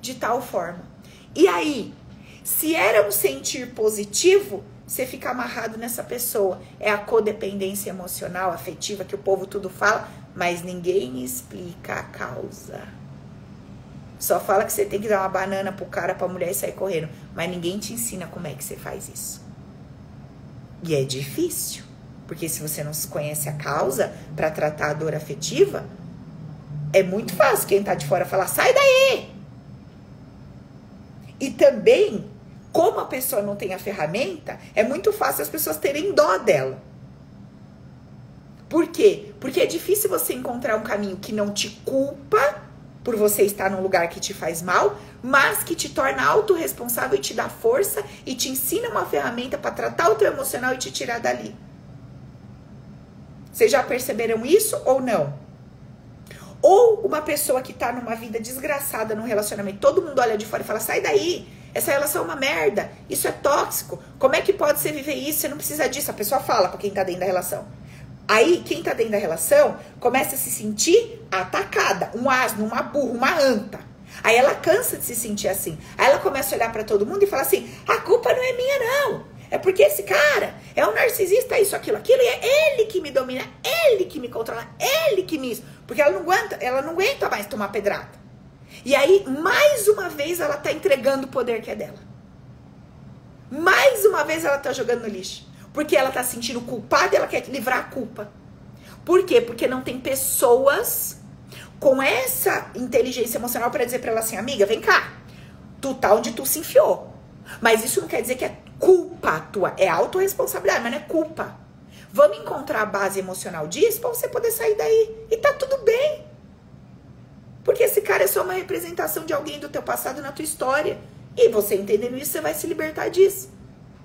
de tal forma. E aí, se era um sentir positivo, você fica amarrado nessa pessoa. É a codependência emocional, afetiva, que o povo tudo fala, mas ninguém explica a causa. Só fala que você tem que dar uma banana pro cara, pra mulher e sair correndo. Mas ninguém te ensina como é que você faz isso. E é difícil. Porque se você não conhece a causa para tratar a dor afetiva, é muito fácil quem tá de fora falar: sai daí! E também, como a pessoa não tem a ferramenta, é muito fácil as pessoas terem dó dela. Por quê? Porque é difícil você encontrar um caminho que não te culpa por você estar num lugar que te faz mal, mas que te torna autorresponsável e te dá força e te ensina uma ferramenta para tratar o teu emocional e te tirar dali. Vocês já perceberam isso ou não? Ou uma pessoa que tá numa vida desgraçada num relacionamento, todo mundo olha de fora e fala: sai daí, essa relação é uma merda, isso é tóxico. Como é que pode você viver isso? Você não precisa disso. A pessoa fala pra quem tá dentro da relação. Aí, quem tá dentro da relação começa a se sentir atacada, um asno, uma burra, uma anta. Aí ela cansa de se sentir assim. Aí ela começa a olhar para todo mundo e fala assim: a culpa não é minha, não. É porque esse cara é um narcisista, isso, aquilo, aquilo, e é ele que me domina, ele que me controla, ele que me. Porque ela não aguenta, ela não aguenta mais tomar pedrada. E aí, mais uma vez, ela tá entregando o poder que é dela. Mais uma vez ela tá jogando no lixo. Porque ela tá se sentindo culpada e ela quer livrar a culpa. Por quê? Porque não tem pessoas com essa inteligência emocional para dizer para ela assim, amiga, vem cá. Tu tá onde tu se enfiou. Mas isso não quer dizer que é culpa tua, é autorresponsabilidade, mas não é culpa. Vamos encontrar a base emocional disso para você poder sair daí. E tá tudo bem. Porque esse cara é só uma representação de alguém do teu passado na tua história. E você entendendo isso, você vai se libertar disso.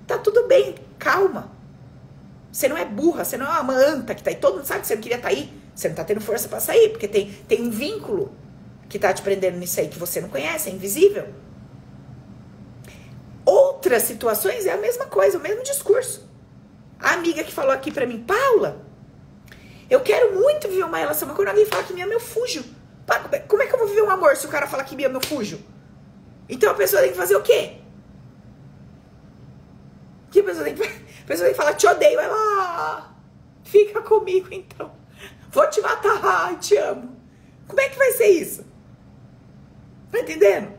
Tá tudo bem, calma. Você não é burra, você não é uma anta que tá aí. Todo mundo sabe que você não queria estar tá aí. Você não tá tendo força para sair, porque tem, tem um vínculo que tá te prendendo nisso aí que você não conhece, é invisível. Outras situações é a mesma coisa, o mesmo discurso. A amiga que falou aqui para mim, Paula, eu quero muito viver uma relação, mas quando alguém fala que me ama, eu fujo. Como é que eu vou viver um amor se o cara fala que me ama, eu fujo? Então a pessoa tem que fazer o quê? Que a pessoa tem que a pessoa vem falar, te odeio. Ela, ah, fica comigo então. Vou te matar, te amo. Como é que vai ser isso? Tá entendendo?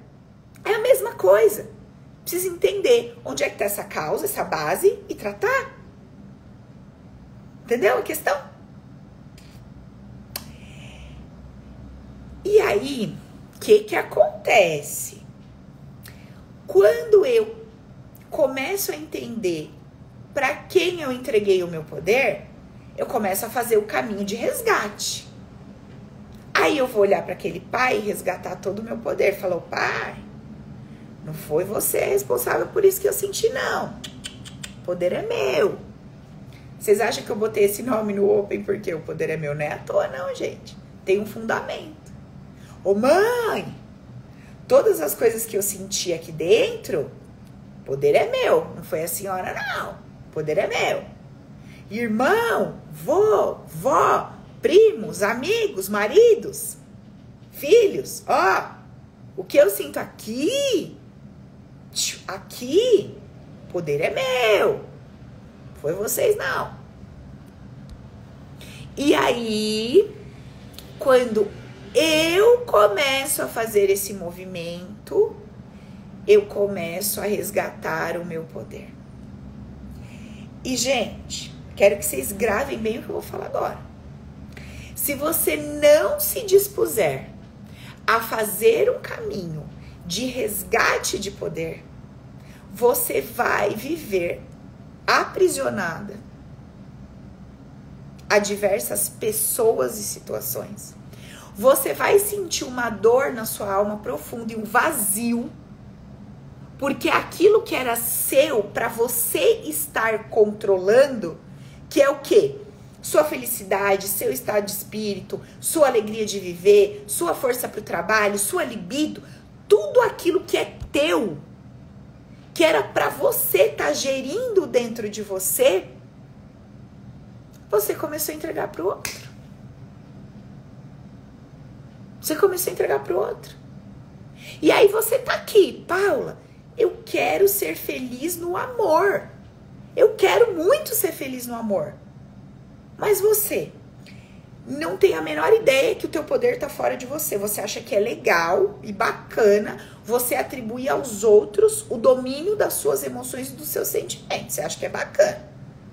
É a mesma coisa. Precisa entender onde é que tá essa causa, essa base e tratar. Entendeu a questão? E aí, o que que acontece? Quando eu começo a entender para quem eu entreguei o meu poder, eu começo a fazer o caminho de resgate. Aí eu vou olhar para aquele pai e resgatar todo o meu poder. Falou, pai, não foi você responsável por isso que eu senti, não. O poder é meu. Vocês acham que eu botei esse nome no Open porque o poder é meu? Não é à toa, não, gente. Tem um fundamento. Ô, mãe, todas as coisas que eu senti aqui dentro, poder é meu. Não foi a senhora, não. Poder é meu. Irmão, vô, vó, primos, amigos, maridos, filhos, ó, o que eu sinto aqui, aqui, poder é meu, foi vocês não. E aí, quando eu começo a fazer esse movimento, eu começo a resgatar o meu poder. E, gente, quero que vocês gravem bem o que eu vou falar agora. Se você não se dispuser a fazer um caminho de resgate de poder, você vai viver aprisionada a diversas pessoas e situações. Você vai sentir uma dor na sua alma profunda e um vazio, porque aquilo que era seu para você estar controlando, que é o quê? sua felicidade, seu estado de espírito, sua alegria de viver, sua força para o trabalho, sua libido, tudo aquilo que é teu, que era para você estar tá gerindo dentro de você, você começou a entregar para o outro. Você começou a entregar para o outro. E aí você tá aqui, Paula, eu quero ser feliz no amor. Eu quero muito ser feliz no amor. Mas você não tem a menor ideia que o teu poder está fora de você. Você acha que é legal e bacana você atribuir aos outros o domínio das suas emoções e dos seus sentimentos. Você acha que é bacana.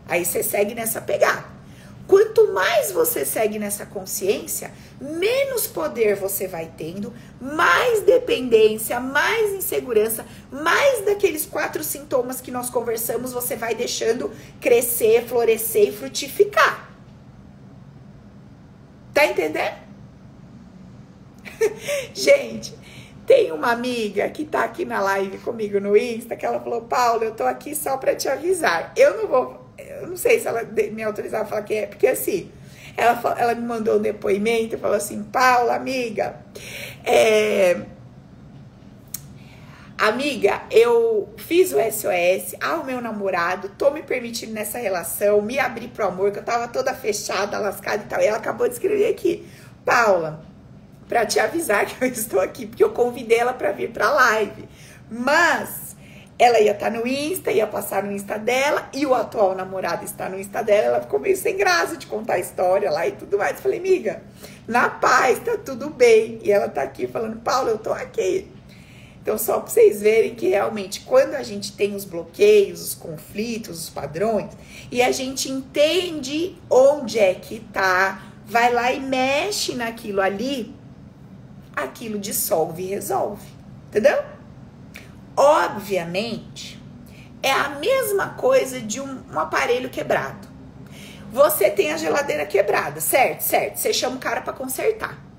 Aí você segue nessa pegada. Quanto mais você segue nessa consciência, menos poder você vai tendo, mais dependência, mais insegurança, mais daqueles quatro sintomas que nós conversamos, você vai deixando crescer, florescer e frutificar. Tá entendendo? Gente, tem uma amiga que tá aqui na live comigo no Insta que ela falou: Paulo, eu tô aqui só pra te avisar. Eu não vou, eu não sei se ela me autorizar a falar que é, porque assim, ela, ela me mandou um depoimento e falou assim: Paula, amiga, é Amiga, eu fiz o SOS ao meu namorado, tô me permitindo nessa relação, me abri pro amor, que eu tava toda fechada, lascada e tal. E ela acabou de escrever aqui. Paula, para te avisar que eu estou aqui, porque eu convidei ela para vir pra live. Mas ela ia estar tá no Insta, ia passar no Insta dela, e o atual namorado está no Insta dela. Ela ficou meio sem graça de contar a história lá e tudo mais. Eu falei, amiga, na paz, tá tudo bem. E ela tá aqui falando, Paula, eu tô aqui então, só para vocês verem que realmente, quando a gente tem os bloqueios, os conflitos, os padrões, e a gente entende onde é que tá, vai lá e mexe naquilo ali, aquilo dissolve e resolve. Entendeu? Obviamente, é a mesma coisa de um, um aparelho quebrado. Você tem a geladeira quebrada, certo? Certo. Você chama o cara para consertar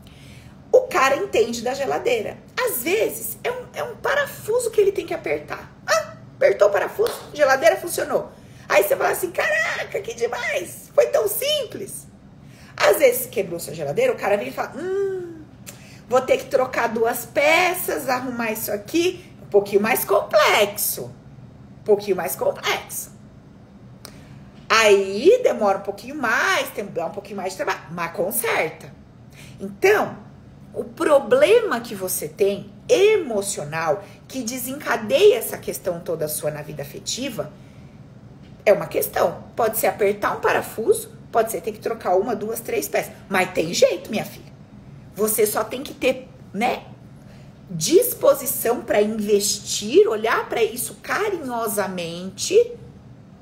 o cara entende da geladeira. Às vezes, é um, é um parafuso que ele tem que apertar. Ah, apertou o parafuso, geladeira funcionou. Aí você fala assim: caraca, que demais! Foi tão simples. Às vezes, quebrou sua geladeira, o cara vem e fala: hum, vou ter que trocar duas peças, arrumar isso aqui. Um pouquinho mais complexo. Um pouquinho mais complexo. Aí demora um pouquinho mais, tem um pouquinho mais de trabalho, mas conserta. Então, o problema que você tem emocional que desencadeia essa questão toda sua na vida afetiva é uma questão. Pode ser apertar um parafuso, pode ser ter que trocar uma, duas, três peças, mas tem jeito, minha filha. Você só tem que ter, né, disposição para investir, olhar para isso carinhosamente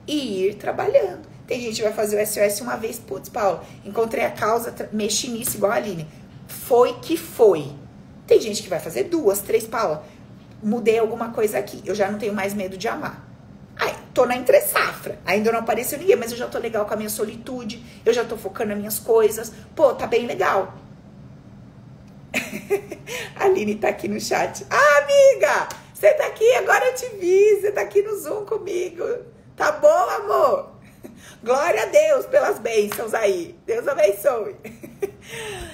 e ir trabalhando. Tem gente que vai fazer o SOS uma vez, putz, Paulo, encontrei a causa, mexi nisso igual a Aline foi que foi. Tem gente que vai fazer duas, três, Paula. Mudei alguma coisa aqui. Eu já não tenho mais medo de amar. Ai, tô na entre safra. Ainda não apareceu ninguém, mas eu já tô legal com a minha solitude. Eu já tô focando nas minhas coisas. Pô, tá bem legal. a Aline tá aqui no chat. Ah, amiga! Você tá aqui, agora eu te vi. Você tá aqui no Zoom comigo. Tá bom, amor? Glória a Deus pelas bênçãos aí. Deus abençoe.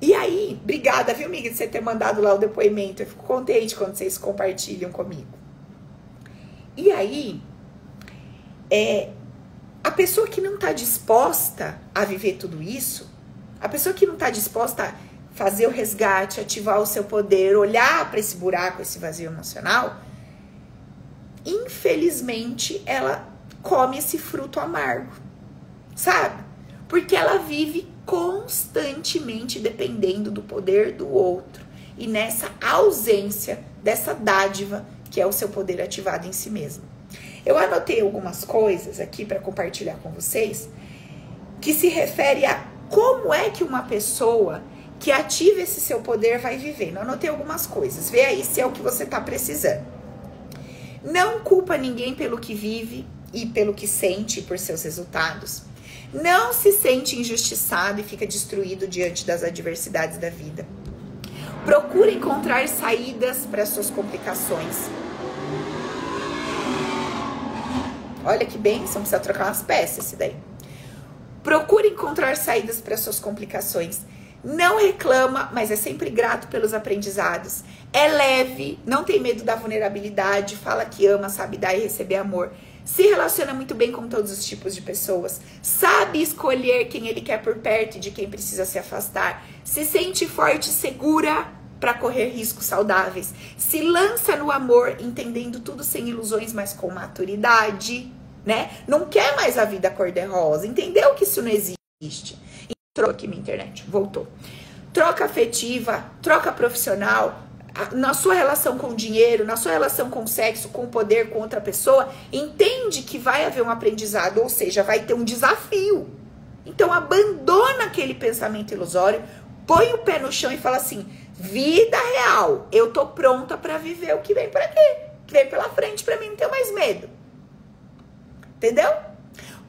E aí, obrigada, viu, amiga, de você ter mandado lá o depoimento. Eu fico contente quando vocês compartilham comigo. E aí, é, a pessoa que não está disposta a viver tudo isso, a pessoa que não está disposta a fazer o resgate, ativar o seu poder, olhar para esse buraco, esse vazio emocional, infelizmente ela come esse fruto amargo, sabe? Porque ela vive constantemente dependendo do poder do outro e nessa ausência dessa dádiva que é o seu poder ativado em si mesmo. Eu anotei algumas coisas aqui para compartilhar com vocês que se refere a como é que uma pessoa que ativa esse seu poder vai vivendo. Eu anotei algumas coisas. Vê aí se é o que você está precisando. Não culpa ninguém pelo que vive e pelo que sente por seus resultados. Não se sente injustiçado e fica destruído diante das adversidades da vida. Procure encontrar saídas para suas complicações. Olha que bênção, precisa trocar umas peças esse daí. Procure encontrar saídas para suas complicações. Não reclama, mas é sempre grato pelos aprendizados. É leve, não tem medo da vulnerabilidade, fala que ama, sabe dar e receber amor se relaciona muito bem com todos os tipos de pessoas, sabe escolher quem ele quer por perto e de quem precisa se afastar, se sente forte e segura para correr riscos saudáveis, se lança no amor, entendendo tudo sem ilusões, mas com maturidade, né? Não quer mais a vida cor-de-rosa, entendeu que isso não existe. Entrou aqui minha internet, voltou. Troca afetiva, troca profissional, na sua relação com o dinheiro, na sua relação com o sexo, com o poder, com outra pessoa, entende que vai haver um aprendizado, ou seja, vai ter um desafio. Então abandona aquele pensamento ilusório, põe o pé no chão e fala assim: vida real, eu tô pronta para viver o que vem por aqui, que vem pela frente para mim não ter mais medo. Entendeu?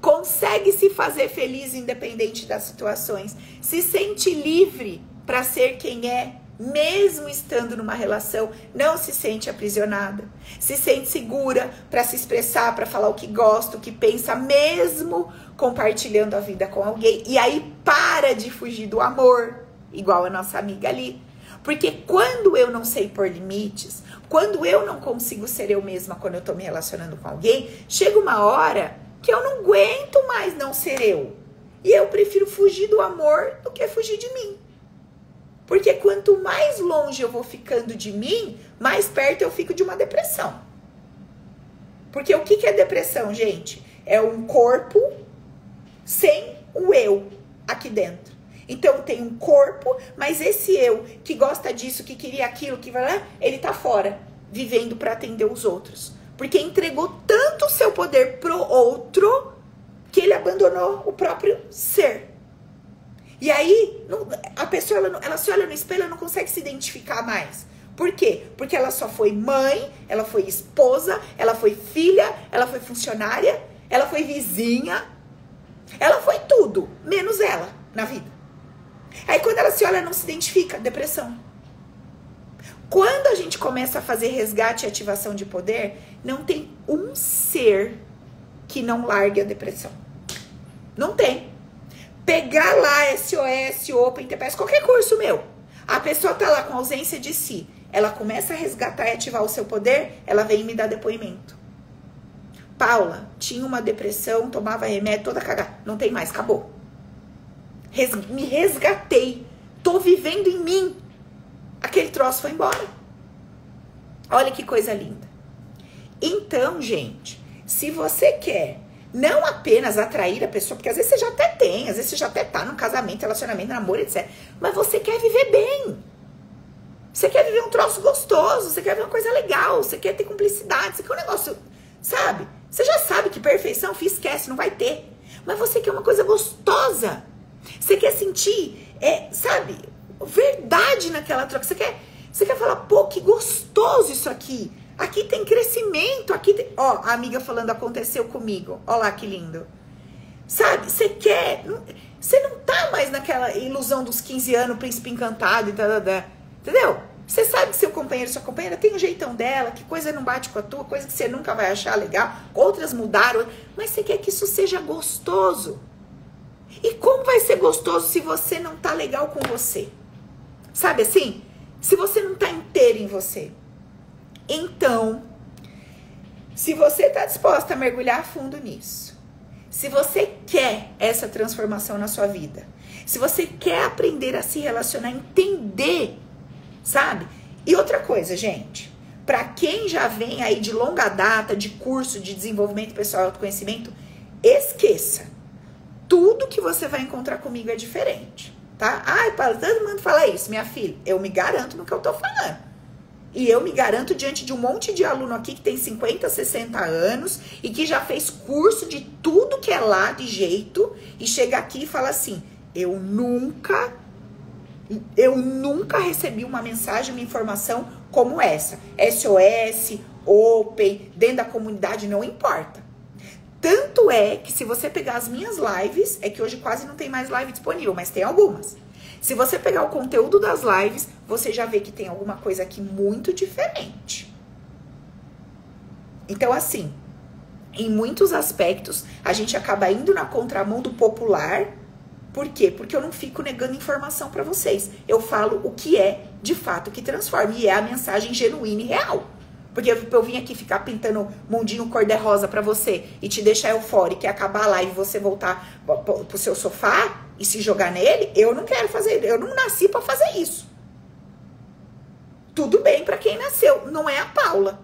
Consegue se fazer feliz independente das situações, se sente livre para ser quem é, mesmo estando numa relação, não se sente aprisionada. Se sente segura para se expressar, para falar o que gosta, o que pensa, mesmo compartilhando a vida com alguém. E aí para de fugir do amor, igual a nossa amiga ali. Porque quando eu não sei pôr limites, quando eu não consigo ser eu mesma quando eu tô me relacionando com alguém, chega uma hora que eu não aguento mais não ser eu. E eu prefiro fugir do amor do que fugir de mim. Porque quanto mais longe eu vou ficando de mim, mais perto eu fico de uma depressão. Porque o que, que é depressão, gente? É um corpo sem o eu aqui dentro. Então tem um corpo, mas esse eu que gosta disso, que queria aquilo, que vai lá, ele tá fora, vivendo para atender os outros. Porque entregou tanto o seu poder pro outro que ele abandonou o próprio ser. E aí, a pessoa, ela, ela se olha no espelho, ela não consegue se identificar mais. Por quê? Porque ela só foi mãe, ela foi esposa, ela foi filha, ela foi funcionária, ela foi vizinha, ela foi tudo, menos ela na vida. Aí quando ela se olha, não se identifica, depressão. Quando a gente começa a fazer resgate e ativação de poder, não tem um ser que não largue a depressão. Não tem pegar lá SOS, Open, TPS, qualquer curso meu. A pessoa tá lá com ausência de si. Ela começa a resgatar e ativar o seu poder, ela vem me dar depoimento. Paula, tinha uma depressão, tomava remédio toda cagada. Não tem mais, acabou. Res, me resgatei. Tô vivendo em mim. Aquele troço foi embora. Olha que coisa linda. Então, gente, se você quer não apenas atrair a pessoa, porque às vezes você já até tem, às vezes você já até tá num casamento, relacionamento, namoro, etc. Mas você quer viver bem. Você quer viver um troço gostoso, você quer ver uma coisa legal, você quer ter cumplicidade, você quer um negócio, sabe? Você já sabe que perfeição, esquece, não vai ter. Mas você quer uma coisa gostosa. Você quer sentir, é, sabe? verdade naquela troca. Você quer, você quer falar, pô, que gostoso isso aqui. Aqui tem crescimento, aqui tem... Ó, a amiga falando, aconteceu comigo. Ó lá que lindo. Sabe, você quer... Você não tá mais naquela ilusão dos 15 anos, príncipe encantado e tal, entendeu? Você sabe que seu companheiro, sua companheira tem um jeitão dela, que coisa não bate com a tua, coisa que você nunca vai achar legal, outras mudaram, mas você quer que isso seja gostoso. E como vai ser gostoso se você não tá legal com você? Sabe assim? Se você não tá inteiro em você. Então, se você está disposta a mergulhar fundo nisso, se você quer essa transformação na sua vida, se você quer aprender a se relacionar, entender, sabe? E outra coisa, gente, para quem já vem aí de longa data de curso de desenvolvimento pessoal e autoconhecimento, esqueça. Tudo que você vai encontrar comigo é diferente, tá? Ai, todo mundo fala isso, minha filha. Eu me garanto no que eu tô falando. E eu me garanto diante de um monte de aluno aqui que tem 50, 60 anos e que já fez curso de tudo que é lá de jeito e chega aqui e fala assim: "Eu nunca eu nunca recebi uma mensagem, uma informação como essa. SOS, Open, dentro da comunidade não importa. Tanto é que se você pegar as minhas lives, é que hoje quase não tem mais live disponível, mas tem algumas. Se você pegar o conteúdo das lives, você já vê que tem alguma coisa aqui muito diferente. Então, assim, em muitos aspectos, a gente acaba indo na contramão do popular. Por quê? Porque eu não fico negando informação para vocês. Eu falo o que é de fato que transforma. E é a mensagem genuína e real. Porque eu vim aqui ficar pintando mundinho cor-de-rosa para você e te deixar eufórico e acabar a live e você voltar pro seu sofá, e se jogar nele, eu não quero fazer, eu não nasci para fazer isso. Tudo bem para quem nasceu, não é a Paula.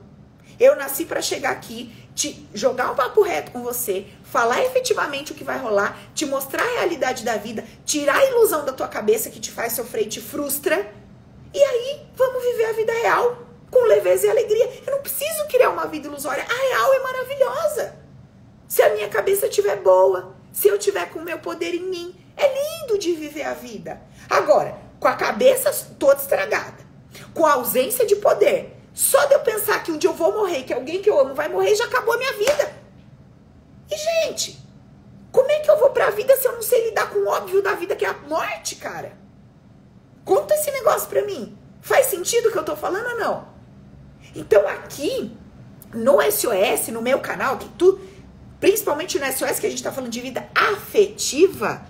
Eu nasci para chegar aqui, te jogar um papo reto com você, falar efetivamente o que vai rolar, te mostrar a realidade da vida, tirar a ilusão da tua cabeça que te faz sofrer e te frustra. E aí, vamos viver a vida real com leveza e alegria. Eu não preciso criar uma vida ilusória. A real é maravilhosa. Se a minha cabeça estiver boa, se eu tiver com o meu poder em mim, é lindo de viver a vida. Agora, com a cabeça toda estragada, com a ausência de poder, só de eu pensar que um dia eu vou morrer, que alguém que eu amo vai morrer, já acabou a minha vida. E, gente, como é que eu vou pra vida se eu não sei lidar com o óbvio da vida, que é a morte, cara? Conta esse negócio pra mim. Faz sentido o que eu tô falando ou não? Então, aqui, no SOS, no meu canal, que tu, principalmente no SOS, que a gente tá falando de vida afetiva,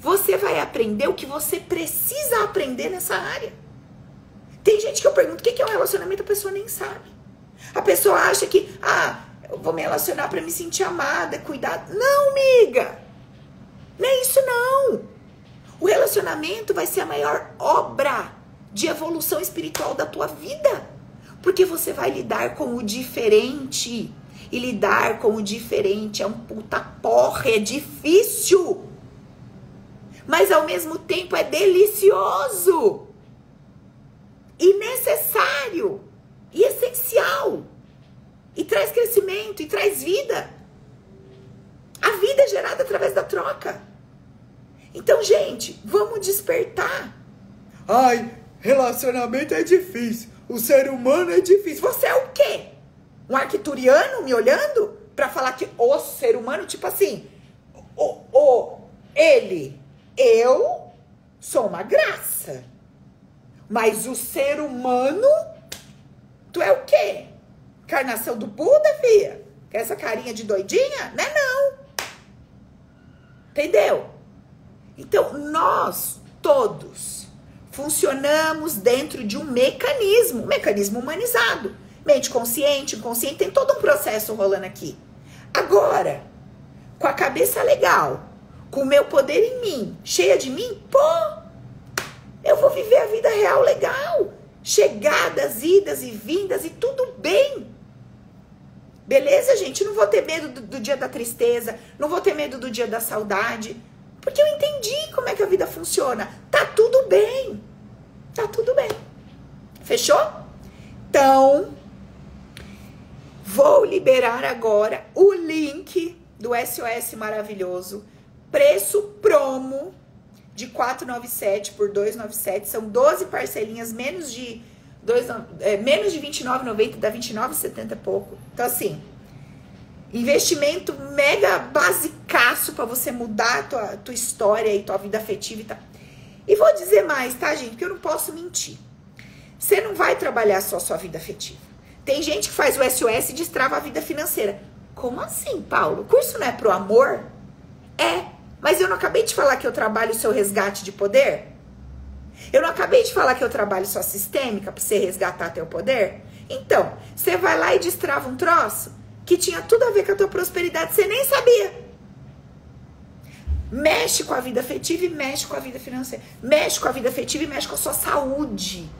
você vai aprender o que você precisa aprender nessa área. Tem gente que eu pergunto o que é um relacionamento, a pessoa nem sabe. A pessoa acha que, ah, eu vou me relacionar para me sentir amada, cuidada. Não, amiga! Não é isso, não. O relacionamento vai ser a maior obra de evolução espiritual da tua vida. Porque você vai lidar com o diferente. E lidar com o diferente é um puta porra, é difícil mas ao mesmo tempo é delicioso e necessário e essencial e traz crescimento e traz vida. A vida é gerada através da troca. Então, gente, vamos despertar. Ai, relacionamento é difícil. O ser humano é difícil. Você é o quê? Um arquituriano me olhando para falar que o ser humano, tipo assim, o, o ele eu sou uma graça. Mas o ser humano, tu é o quê? Encarnação do Buda, filha? Com essa carinha de doidinha? Não é não. Entendeu? Então, nós todos funcionamos dentro de um mecanismo, um mecanismo humanizado. Mente consciente, inconsciente, tem todo um processo rolando aqui. Agora, com a cabeça legal, com o meu poder em mim, cheia de mim, pô, eu vou viver a vida real legal. Chegadas, idas e vindas e tudo bem. Beleza, gente? Não vou ter medo do, do, dia da tristeza, não vou ter medo do dia da saudade, porque eu entendi como é que a vida funciona. Tá tudo bem. Tá tudo bem. Fechou? Então, vou liberar agora o link do SOS maravilhoso preço promo de 497 por 297, são 12 parcelinhas menos de dois, é, menos de 29,90 dá 29,70 e pouco. Então assim, investimento mega basicaço para você mudar a tua, tua história e tua vida afetiva e tal. E vou dizer mais, tá, gente? Porque eu não posso mentir. Você não vai trabalhar só sua vida afetiva. Tem gente que faz o SOS e destrava a vida financeira. Como assim, Paulo? O curso não é pro amor? É. Mas eu não acabei de falar que eu trabalho o seu resgate de poder? Eu não acabei de falar que eu trabalho sua sistêmica para você resgatar teu poder? Então, você vai lá e destrava um troço que tinha tudo a ver com a tua prosperidade, você nem sabia. Mexe com a vida afetiva e mexe com a vida financeira. Mexe com a vida afetiva e mexe com a sua saúde.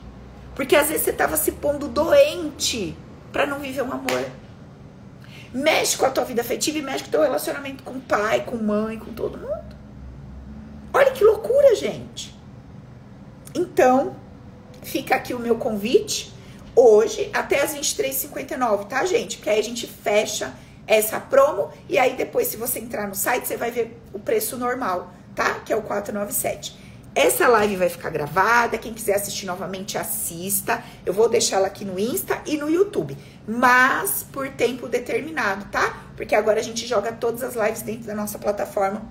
Porque às vezes você estava se pondo doente para não viver um amor. Mexe com a tua vida afetiva e mexe com o teu relacionamento com o pai, com mãe, com todo mundo. Olha que loucura, gente. Então, fica aqui o meu convite hoje até as 23h59, tá, gente? Porque aí a gente fecha essa promo e aí depois, se você entrar no site, você vai ver o preço normal, tá? Que é o 497. Essa live vai ficar gravada, quem quiser assistir novamente, assista. Eu vou deixar ela aqui no Insta e no YouTube, mas por tempo determinado, tá? Porque agora a gente joga todas as lives dentro da nossa plataforma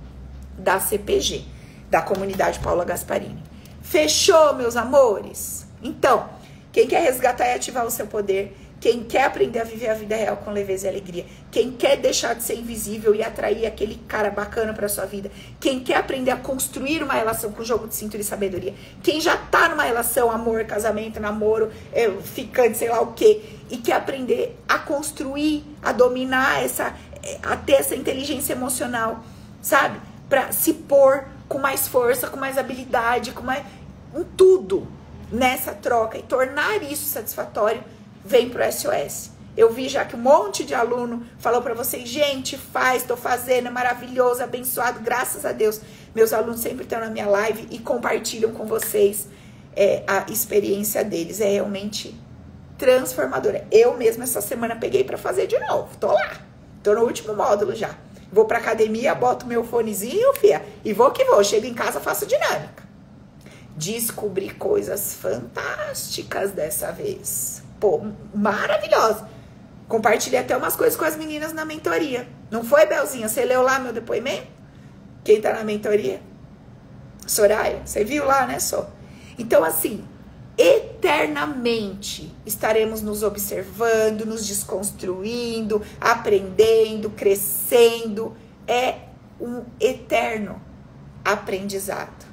da CPG, da comunidade Paula Gasparini. Fechou, meus amores? Então, quem quer resgatar e ativar o seu poder, quem quer aprender a viver a vida real com leveza e alegria, quem quer deixar de ser invisível e atrair aquele cara bacana para sua vida, quem quer aprender a construir uma relação com jogo de cintura e sabedoria, quem já tá numa relação, amor, casamento, namoro, é, ficante, sei lá o quê, e quer aprender a construir, a dominar essa, é, a ter essa inteligência emocional, sabe? Para se pôr com mais força, com mais habilidade, com mais em tudo nessa troca e tornar isso satisfatório, vem pro SOS. Eu vi já que um monte de aluno falou para vocês, gente, faz, tô fazendo, é maravilhoso, abençoado, graças a Deus. Meus alunos sempre estão na minha live e compartilham com vocês é, a experiência deles. É realmente transformadora. Eu mesma essa semana peguei para fazer de novo. Tô lá. Tô no último módulo já. Vou pra academia, boto meu fonezinho, fia, e vou que vou. Chego em casa, faço dinâmica descobri coisas fantásticas dessa vez. Pô, maravilhosa. Compartilhei até umas coisas com as meninas na mentoria. Não foi, Belzinha? Você leu lá meu depoimento? Quem tá na mentoria? Soraya, você viu lá, né, só? Então, assim, eternamente estaremos nos observando, nos desconstruindo, aprendendo, crescendo. É um eterno aprendizado.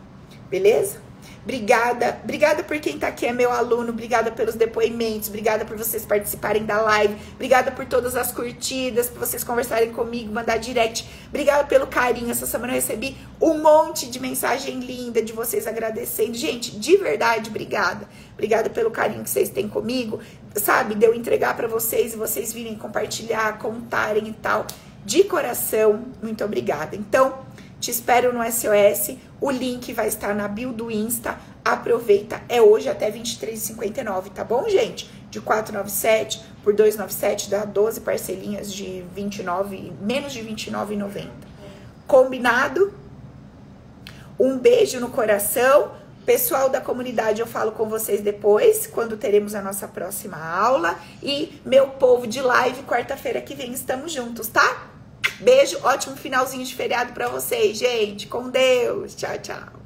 Beleza? Obrigada, obrigada por quem tá aqui, é meu aluno, obrigada pelos depoimentos, obrigada por vocês participarem da live, obrigada por todas as curtidas, por vocês conversarem comigo, mandar direct, obrigada pelo carinho. Essa semana eu recebi um monte de mensagem linda de vocês agradecendo. Gente, de verdade, obrigada. Obrigada pelo carinho que vocês têm comigo, sabe? De eu entregar para vocês e vocês virem compartilhar, contarem e tal. De coração, muito obrigada. Então, te espero no SOS. O link vai estar na bio do Insta. Aproveita, é hoje até 23,59, tá bom, gente? De 497 por 297 dá 12 parcelinhas de 29, menos de 29,90. Combinado? Um beijo no coração. Pessoal da comunidade, eu falo com vocês depois, quando teremos a nossa próxima aula. E meu povo de live, quarta-feira que vem, estamos juntos, tá? Beijo, ótimo finalzinho de feriado para vocês, gente. Com Deus. Tchau, tchau.